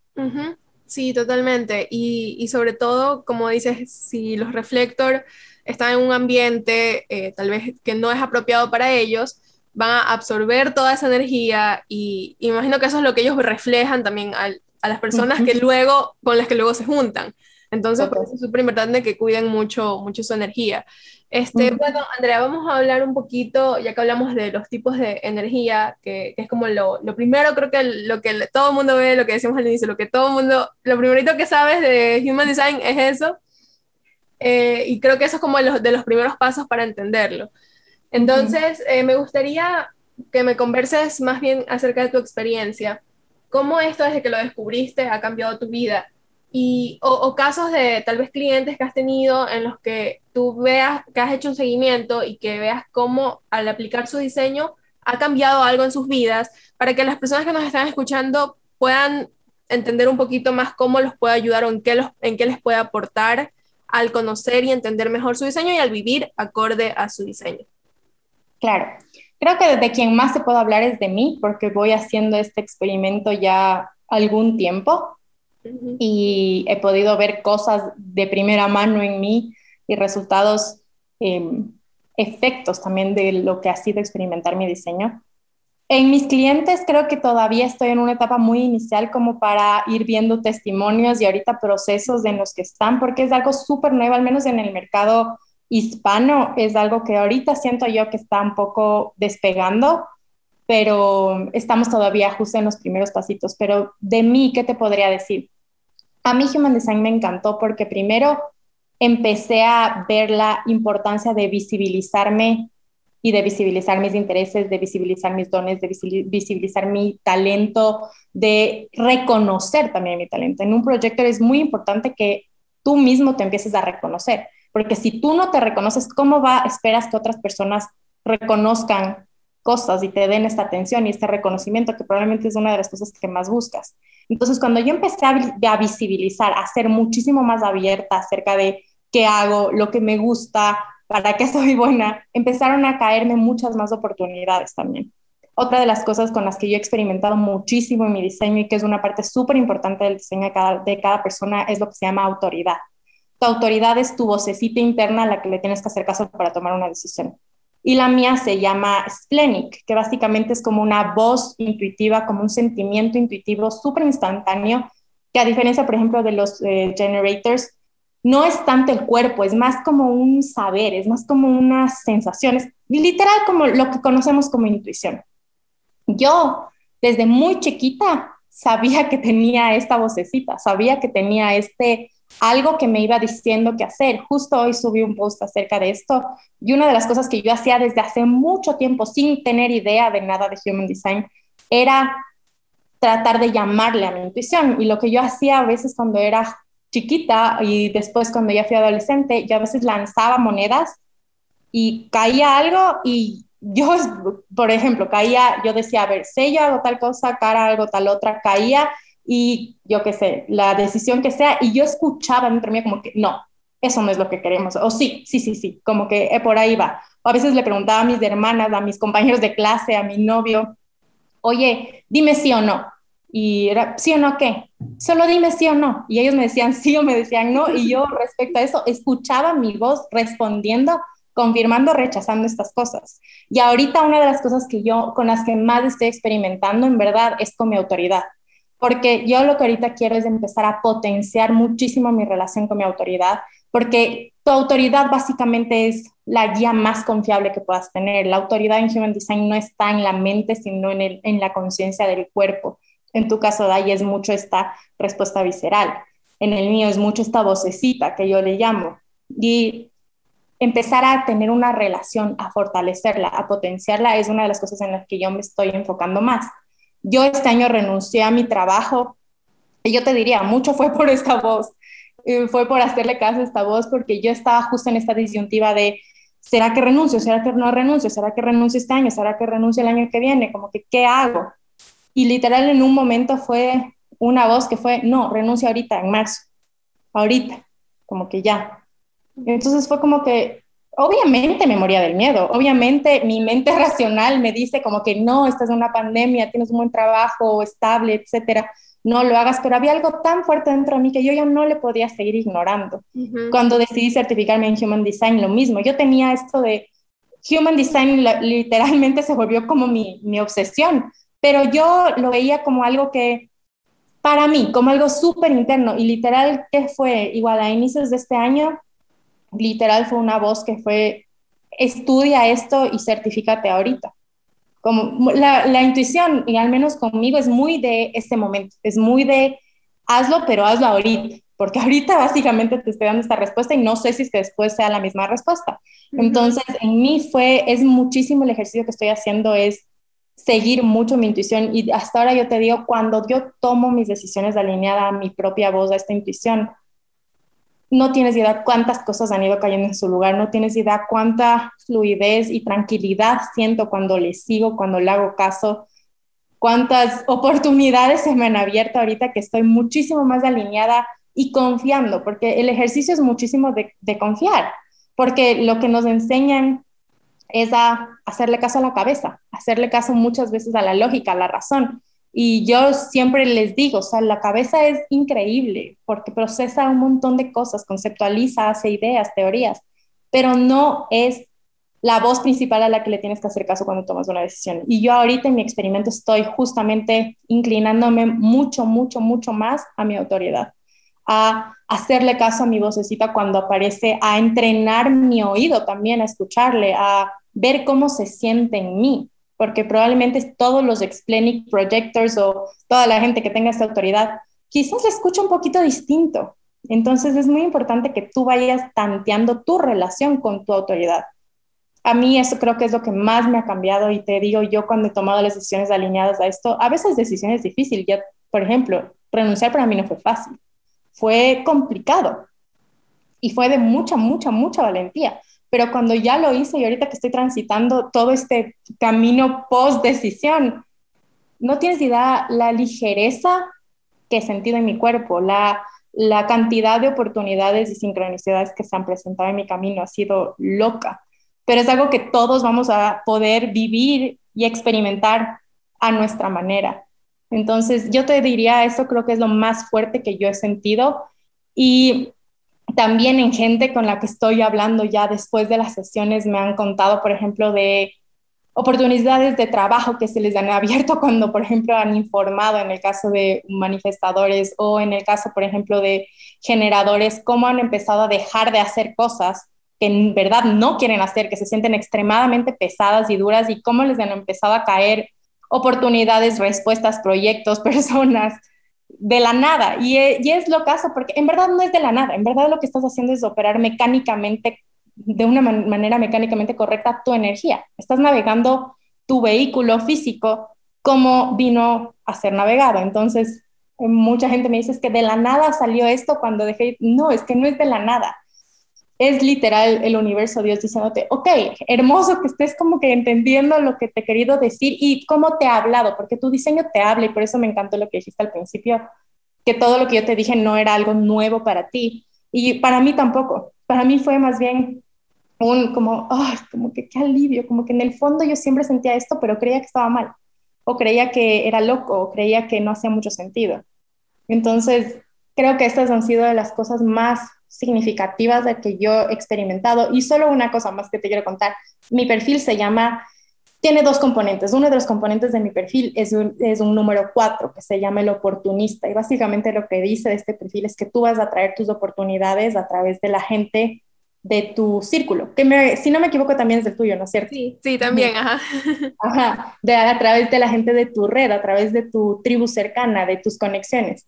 Sí, totalmente. Y, y sobre todo, como dices, si los reflector están en un ambiente eh, tal vez que no es apropiado para ellos, van a absorber toda esa energía y imagino que eso es lo que ellos reflejan también al, a las personas que luego, con las que luego se juntan. Entonces, es súper importante que cuiden mucho, mucho su energía. Este, Bueno, Andrea, vamos a hablar un poquito, ya que hablamos de los tipos de energía, que, que es como lo, lo, primero, creo que lo que todo el mundo ve, lo que decíamos al inicio, lo que todo el mundo, lo primerito que sabes de Human Design es eso. Eh, y creo que eso es como los, de los primeros pasos para entenderlo. Entonces, eh, me gustaría que me converses más bien acerca de tu experiencia. ¿Cómo esto desde que lo descubriste ha cambiado tu vida? Y, o, casos de tal vez clientes que has tenido en los que tú veas que has hecho un seguimiento y que veas cómo al aplicar su diseño ha cambiado algo en sus vidas para que las personas que nos están escuchando puedan entender un poquito más cómo los puede ayudar o en qué, los, en qué les puede aportar al conocer y entender mejor su diseño y al vivir acorde a su diseño. Claro, creo que de quien más se puede hablar es de mí porque voy haciendo este experimento ya algún tiempo y he podido ver cosas de primera mano en mí y resultados, em, efectos también de lo que ha sido experimentar mi diseño. En mis clientes creo que todavía estoy en una etapa muy inicial como para ir viendo testimonios y ahorita procesos en los que están, porque es algo súper nuevo, al menos en el mercado hispano, es algo que ahorita siento yo que está un poco despegando pero estamos todavía justo en los primeros pasitos. Pero de mí, ¿qué te podría decir? A mí Human Design me encantó porque primero empecé a ver la importancia de visibilizarme y de visibilizar mis intereses, de visibilizar mis dones, de visibilizar mi talento, de reconocer también mi talento. En un proyecto es muy importante que tú mismo te empieces a reconocer, porque si tú no te reconoces, ¿cómo va esperas que otras personas reconozcan cosas y te den esta atención y este reconocimiento que probablemente es una de las cosas que más buscas. Entonces, cuando yo empecé a, visibilizar, a ser muchísimo más abierta acerca de qué hago, lo que me gusta, para qué soy buena, empezaron a caerme muchas más oportunidades también. Otra de las cosas con las que yo he experimentado muchísimo en mi diseño y que es una parte súper importante del diseño de cada, de cada persona es lo que se llama autoridad. Tu autoridad es tu vocecita interna a la que le tienes que hacer caso para tomar una decisión y la mía se llama Splenic, que básicamente es como una voz intuitiva, como un sentimiento intuitivo súper instantáneo, que a diferencia, por ejemplo, de los eh, generators, no es tanto el cuerpo, es más como un saber, es más como unas sensaciones, literal como lo que conocemos como intuición. Yo, desde muy chiquita, sabía que tenía esta vocecita, sabía que tenía este algo que me iba diciendo qué hacer. Justo hoy subí un post acerca de esto y una de las cosas que yo hacía desde hace mucho tiempo sin tener idea de nada de Human Design era tratar de llamarle a mi intuición. Y lo que yo hacía a veces cuando era chiquita y después cuando ya fui adolescente, yo a veces lanzaba monedas y caía algo y yo, por ejemplo, caía, yo decía, a ver, yo hago tal cosa, cara algo tal otra, caía y yo qué sé, la decisión que sea, y yo escuchaba dentro mí como que no, eso no es lo que queremos, o sí, sí, sí, sí, como que eh, por ahí va. O a veces le preguntaba a mis hermanas, a mis compañeros de clase, a mi novio, oye, dime sí o no. Y era, ¿sí o no qué? Solo dime sí o no. Y ellos me decían sí o me decían no. Y yo respecto a eso escuchaba mi voz respondiendo, confirmando, rechazando estas cosas. Y ahorita una de las cosas que yo, con las que más estoy experimentando, en verdad, es con mi autoridad porque yo lo que ahorita quiero es empezar a potenciar muchísimo mi relación con mi autoridad, porque tu autoridad básicamente es la guía más confiable que puedas tener. La autoridad en Human Design no está en la mente, sino en, el, en la conciencia del cuerpo. En tu caso, Day, es mucho esta respuesta visceral. En el mío es mucho esta vocecita que yo le llamo. Y empezar a tener una relación, a fortalecerla, a potenciarla, es una de las cosas en las que yo me estoy enfocando más. Yo este año renuncié a mi trabajo y yo te diría, mucho fue por esta voz, eh, fue por hacerle caso a esta voz porque yo estaba justo en esta disyuntiva de, ¿será que renuncio? ¿Será que no renuncio? ¿Será que renuncio este año? ¿Será que renuncio el año que viene? Como que, ¿qué hago? Y literal en un momento fue una voz que fue, no, renuncio ahorita, en marzo, ahorita, como que ya. Entonces fue como que obviamente me moría del miedo, obviamente mi mente racional me dice como que no, estás en una pandemia, tienes un buen trabajo estable, etcétera, no lo hagas, pero había algo tan fuerte dentro de mí que yo ya no le podía seguir ignorando. Cuando decidí certificarme en Human Design, lo mismo, yo tenía esto de Human Design literalmente se volvió como mi, mi obsesión, pero yo lo veía como algo que para mí, como algo súper interno y literal que fue igual a inicios de este año, literal fue una voz que fue, estudia esto y certifícate ahorita. Como la, la intuición, y al menos conmigo, es muy de este momento, es muy de hazlo, pero hazlo ahorita, porque ahorita básicamente te estoy dando esta respuesta y no sé si es que después sea la misma respuesta. Entonces, en mí fue, es muchísimo el ejercicio que estoy haciendo, es seguir mucho mi intuición y hasta ahora yo te digo, cuando yo tomo mis decisiones alineadas a mi propia voz, a esta intuición, no tienes idea cuántas cosas han ido cayendo en su lugar, no tienes idea cuánta fluidez y tranquilidad siento cuando le sigo, cuando le hago caso, cuántas oportunidades se me han abierto ahorita que estoy muchísimo más alineada y confiando, porque el ejercicio es muchísimo de, confiar, porque lo que nos enseñan es a hacerle caso a la cabeza, hacerle caso muchas veces a la lógica, a la razón. Y yo siempre les digo, o sea, la cabeza es increíble porque procesa un montón de cosas, conceptualiza, hace ideas, teorías, pero no es la voz principal a la que le tienes que hacer caso cuando tomas una decisión. Y yo ahorita en mi experimento estoy justamente inclinándome mucho, mucho, mucho más a mi autoridad, a hacerle caso a mi vocecita cuando aparece, a entrenar mi oído también, a escucharle, a ver cómo se siente en mí, porque probablemente todos los explenic projectors o toda la gente que tenga esta autoridad, quizás le escucha un poquito distinto. Entonces es muy importante que tú vayas tanteando tu relación con tu autoridad. A mí eso creo que es lo que más me ha cambiado y te digo yo cuando he tomado las decisiones alineadas a esto, a veces decisiones difíciles, ya por ejemplo, renunciar para mí no fue fácil, fue complicado y fue de mucha, mucha, mucha valentía pero cuando ya lo hice y ahorita que estoy transitando todo este camino post decisión, no tienes idea la ligereza que he sentido en mi cuerpo, la, la cantidad de oportunidades y sincronicidades que se han presentado en mi camino ha sido loca, pero es algo que todos vamos a poder vivir y experimentar a nuestra manera. Entonces, yo te diría, eso creo que es lo más fuerte que yo he sentido y también en gente con la que estoy hablando ya después de las sesiones me han contado, por ejemplo, de oportunidades de trabajo que se les han abierto cuando, por ejemplo, han informado en el caso de manifestadores o en el caso, por ejemplo, de generadores, cómo han empezado a dejar de hacer cosas que en verdad no quieren hacer, que se sienten extremadamente pesadas y duras y cómo les han empezado a caer oportunidades, respuestas, proyectos, personas de la nada. Y, es lo caso, porque en verdad no es de la nada, en verdad lo que estás haciendo es operar mecánicamente, de una manera mecánicamente correcta, tu energía. Estás navegando tu vehículo físico como vino a ser navegado. Entonces, mucha gente me dice, es que de la nada salió esto cuando dejé, no, es que no es de la nada es literal el universo Dios diciéndote, ok, hermoso que estés como que entendiendo lo que te he querido decir y cómo te ha hablado, porque tu diseño te habla y por eso me encantó lo que dijiste al principio, que todo lo que yo te dije no era algo nuevo para ti y para mí tampoco, para mí fue más bien un como, oh, como que qué alivio, como que en el fondo yo siempre sentía esto, pero creía que estaba mal, o creía que era loco, o creía que no hacía mucho sentido. Entonces, creo que estas han sido de las cosas más significativas de que yo he experimentado. Y solo una cosa más que te quiero contar. Mi perfil se llama, tiene dos componentes. Uno de los componentes de mi perfil es un, es un número cuatro que se llama el oportunista. Y básicamente lo que dice de este perfil es que tú vas a traer tus oportunidades a través de la gente de tu círculo, que me, si no me equivoco también es del tuyo, ¿no es cierto? Sí, sí, también, ajá. Ajá, de, a través de la gente de tu red, a través de tu tribu cercana, de tus conexiones.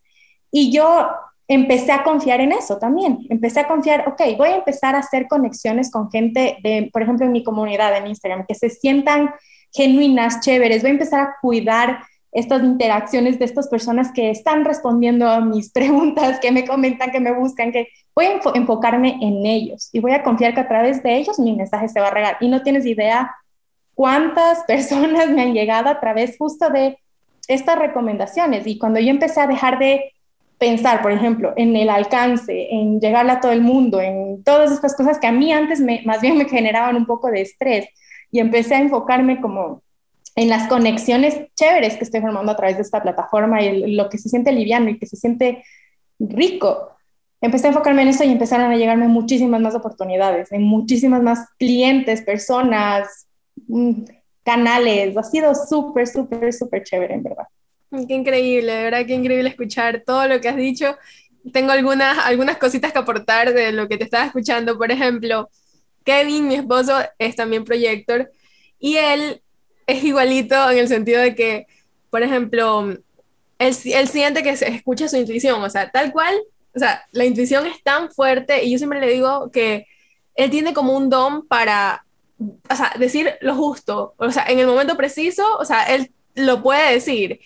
Y yo empecé a confiar en eso también. Empecé a confiar, ok, voy a empezar a hacer conexiones con gente de, por ejemplo, en mi comunidad en Instagram, que se sientan genuinas, chéveres. Voy a empezar a cuidar estas interacciones de estas personas que están respondiendo a mis preguntas, que me comentan, que me buscan, que voy a enfocarme en ellos y voy a confiar que a través de ellos mi mensaje se va a regar. Y no tienes idea cuántas personas me han llegado a través justo de estas recomendaciones. Y cuando yo empecé a dejar de pensar, por ejemplo, en el alcance, en llegarle a todo el mundo, en todas estas cosas que a mí antes me, más bien me generaban un poco de estrés y empecé a enfocarme como en las conexiones chéveres que estoy formando a través de esta plataforma y lo que se siente liviano y que se siente rico. Empecé a enfocarme en eso y empezaron a llegarme muchísimas más oportunidades, en muchísimas más clientes, personas, mm, canales. Ha sido súper, súper, súper chévere, en verdad. Qué increíble, de verdad, qué increíble escuchar todo lo que has dicho. Tengo algunas, algunas cositas que aportar de lo que te estaba escuchando. Por ejemplo, Kevin, mi esposo, es también proyector y él es igualito en el sentido de que, por ejemplo, él, él siente que se escucha su intuición, o sea, tal cual, o sea, la intuición es tan fuerte y yo siempre le digo que él tiene como un don para, o sea, decir lo justo, o sea, en el momento preciso, o sea, él lo puede decir.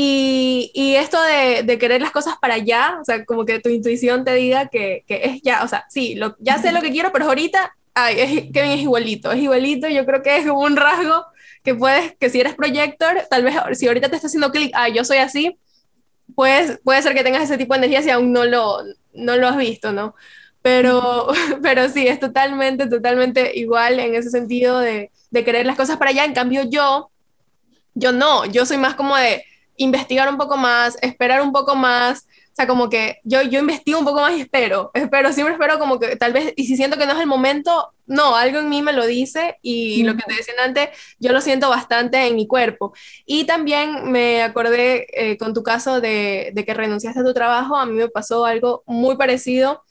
Y, y esto de, de, querer las cosas para allá, o sea, como que tu intuición te diga que, que es ya, o sea, sí, lo, ya sé lo que quiero, pero ahorita, ay, es, Kevin es igualito, es igualito, yo creo que es un rasgo que puedes, que si eres proyector, tal vez si ahorita te está haciendo clic, ah, yo soy así, pues, puede ser que tengas ese tipo de energía si aún no lo, no lo has visto, ¿no? Pero, pero sí, es totalmente, totalmente igual en ese sentido de, de querer las cosas para allá. En cambio, yo, yo no, yo soy más como de investigar un poco más, esperar un poco más, sea, como que yo, yo investigo un poco más y espero, espero, siempre espero como que tal vez, y si siento que no es el momento, no, algo en mí me lo dice y lo que te decía antes, yo lo siento bastante en mi cuerpo. Y también me acordé eh, con tu caso de, de que renunciaste a tu trabajo, a mí me pasó algo muy parecido.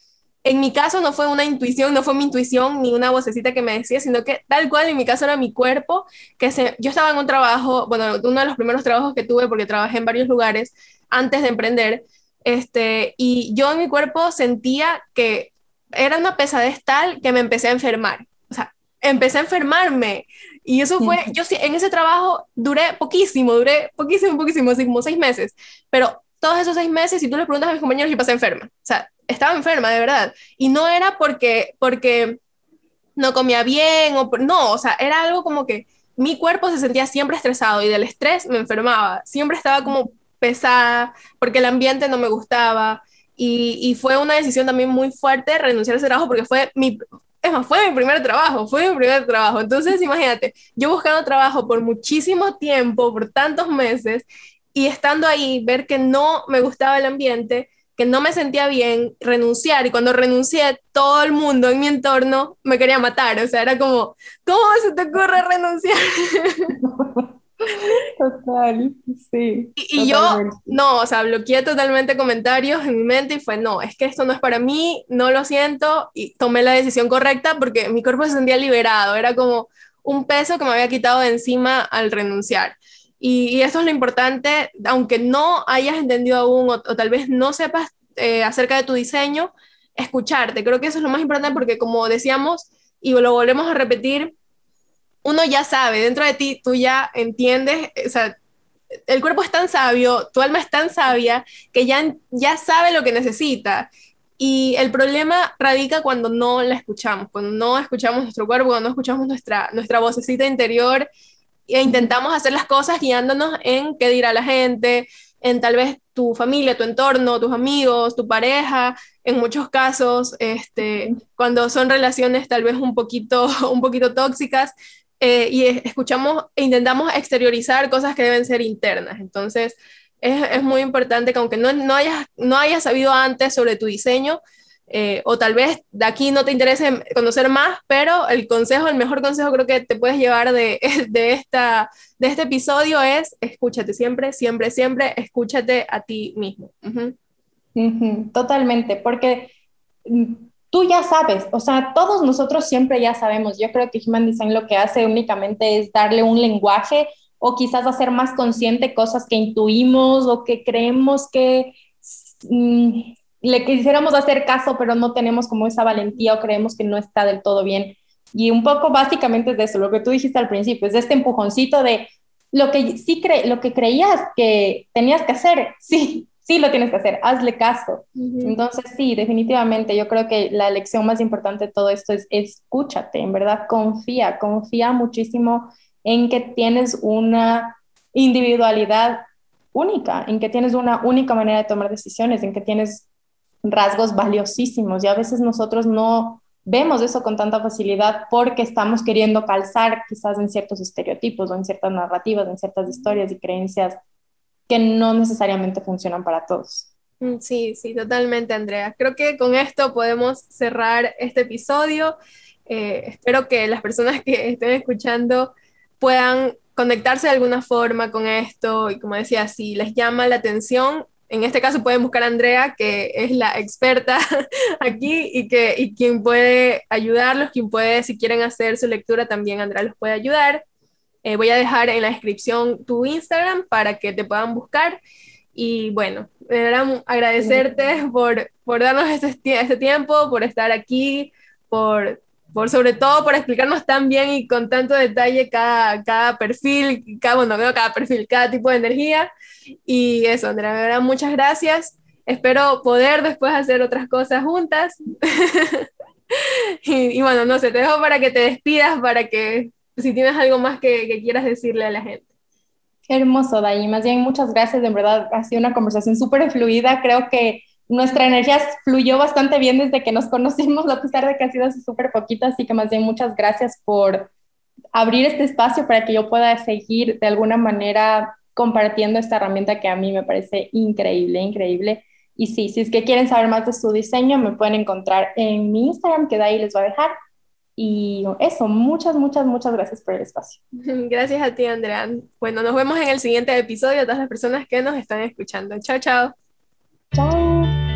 En mi caso no fue una intuición, no fue mi intuición ni una vocecita que me decía, sino que tal cual en mi caso era mi cuerpo, que se, yo estaba en un trabajo, bueno, uno de los primeros trabajos que tuve porque trabajé en varios lugares antes de emprender, este, y yo en mi cuerpo sentía que era una pesadez tal que me empecé a enfermar. O sea, empecé a enfermarme. Y eso fue, yo sí, en ese trabajo duré poquísimo, duré poquísimo, poquísimo, así como seis meses. Pero todos esos seis meses, si tú le preguntas a mis compañeros, yo pasé enferma. O sea, estaba enferma, de verdad. Y no era porque, porque no comía bien, o no, o sea, era algo como que mi cuerpo se sentía siempre estresado y del estrés me enfermaba. Siempre estaba como pesada, porque el ambiente no me gustaba. Y, fue una decisión también muy fuerte renunciar a ese trabajo porque fue mi, es más, fue mi primer trabajo, fue mi primer trabajo. Entonces, imagínate, yo buscando trabajo por muchísimo tiempo, por tantos meses, y estando ahí, ver que no me gustaba el ambiente, que no me sentía bien, renunciar. Y cuando renuncié, todo el mundo en mi entorno me quería matar. O sea, era como, ¿cómo se te ocurre renunciar? Total, sí. Y, yo, no, o sea, bloqueé totalmente comentarios en mi mente y fue, no, es que esto no es para mí, no lo siento, y tomé la decisión correcta porque mi cuerpo se sentía liberado, era como un peso que me había quitado de encima al renunciar. Y, y esto es lo importante, aunque no hayas entendido aún o, tal vez no sepas eh, acerca de tu diseño, escucharte. Creo que eso es lo más importante porque como decíamos, y lo volvemos a repetir, uno ya sabe, dentro de ti tú ya entiendes, o sea, el cuerpo es tan sabio, tu alma es tan sabia, que ya, ya sabe lo que necesita. Y el problema radica cuando no la escuchamos, cuando no escuchamos nuestro cuerpo, cuando no escuchamos nuestra, nuestra vocecita interior e intentamos hacer las cosas guiándonos en qué dirá la gente, en tal vez tu familia, tu entorno, tus amigos, tu pareja, en muchos casos, este, cuando son relaciones tal vez un poquito, un poquito tóxicas, eh, y escuchamos e intentamos exteriorizar cosas que deben ser internas. Entonces, es, es muy importante que aunque no, no, hayas, no hayas sabido antes sobre tu diseño, eh, o tal vez de aquí no te interese conocer más, pero el consejo, el mejor consejo creo que te puedes llevar de, de, esta, de este episodio es escúchate siempre, siempre, siempre, escúchate a ti mismo. Totalmente, porque tú ya sabes, o sea, todos nosotros siempre ya sabemos. Yo creo que Human Design lo que hace únicamente es darle un lenguaje o quizás hacer más consciente cosas que intuimos o que creemos que mm, le quisiéramos hacer caso, pero no tenemos como esa valentía o creemos que no está del todo bien. Y un poco básicamente es de eso, lo que tú dijiste al principio, es de este empujoncito de lo que sí cre lo que creías que tenías que hacer, sí, sí lo tienes que hacer, hazle caso. Entonces, sí, definitivamente, yo creo que la lección más importante de todo esto es escúchate, en verdad, confía, confía muchísimo en que tienes una individualidad única, en que tienes una única manera de tomar decisiones, en que tienes rasgos valiosísimos y a veces nosotros no, vemos eso con tanta facilidad porque estamos queriendo calzar quizás en ciertos estereotipos o en ciertas narrativas, en ciertas historias y creencias que no necesariamente funcionan para todos. Mm, sí, sí, totalmente, Andrea. Creo que con esto podemos cerrar este episodio. Eh, espero que las personas que estén escuchando puedan conectarse de alguna forma con esto y como decía, si les llama la atención, en este caso pueden buscar a Andrea, que es la experta aquí y, que, y quien puede ayudarlos, quien puede, si quieren hacer su lectura, también Andrea los puede ayudar. Eh, voy a dejar en la descripción tu Instagram para que te puedan buscar. Y bueno, de agradecerte por, por darnos este, este tiempo, por estar aquí, por por sobre todo por explicarnos tan bien y con tanto detalle cada, cada perfil, cada, bueno, veo cada perfil, cada tipo de energía. Y eso, Andrea, de verdad, muchas gracias. Espero poder después hacer otras cosas juntas. y, bueno, no sé, te dejo para que te despidas, para que si tienes algo más que, que quieras decirle a la gente. hermoso, Day. Más bien, muchas gracias. De verdad, ha sido una conversación súper fluida. Creo que nuestra energía fluyó bastante bien desde que nos conocimos, a pesar de que ha sido súper poquito, así que más bien muchas gracias por abrir este espacio para que yo pueda seguir de alguna manera compartiendo esta herramienta que a mí me parece increíble, increíble. Y sí, si es que quieren saber más de su diseño, me pueden encontrar en mi Instagram, que de ahí les voy a dejar. Y eso, muchas, muchas, muchas gracias por el espacio. Gracias a ti, Andrea. Bueno, nos vemos en el siguiente episodio a todas las personas que nos están escuchando. Chao, chao. 早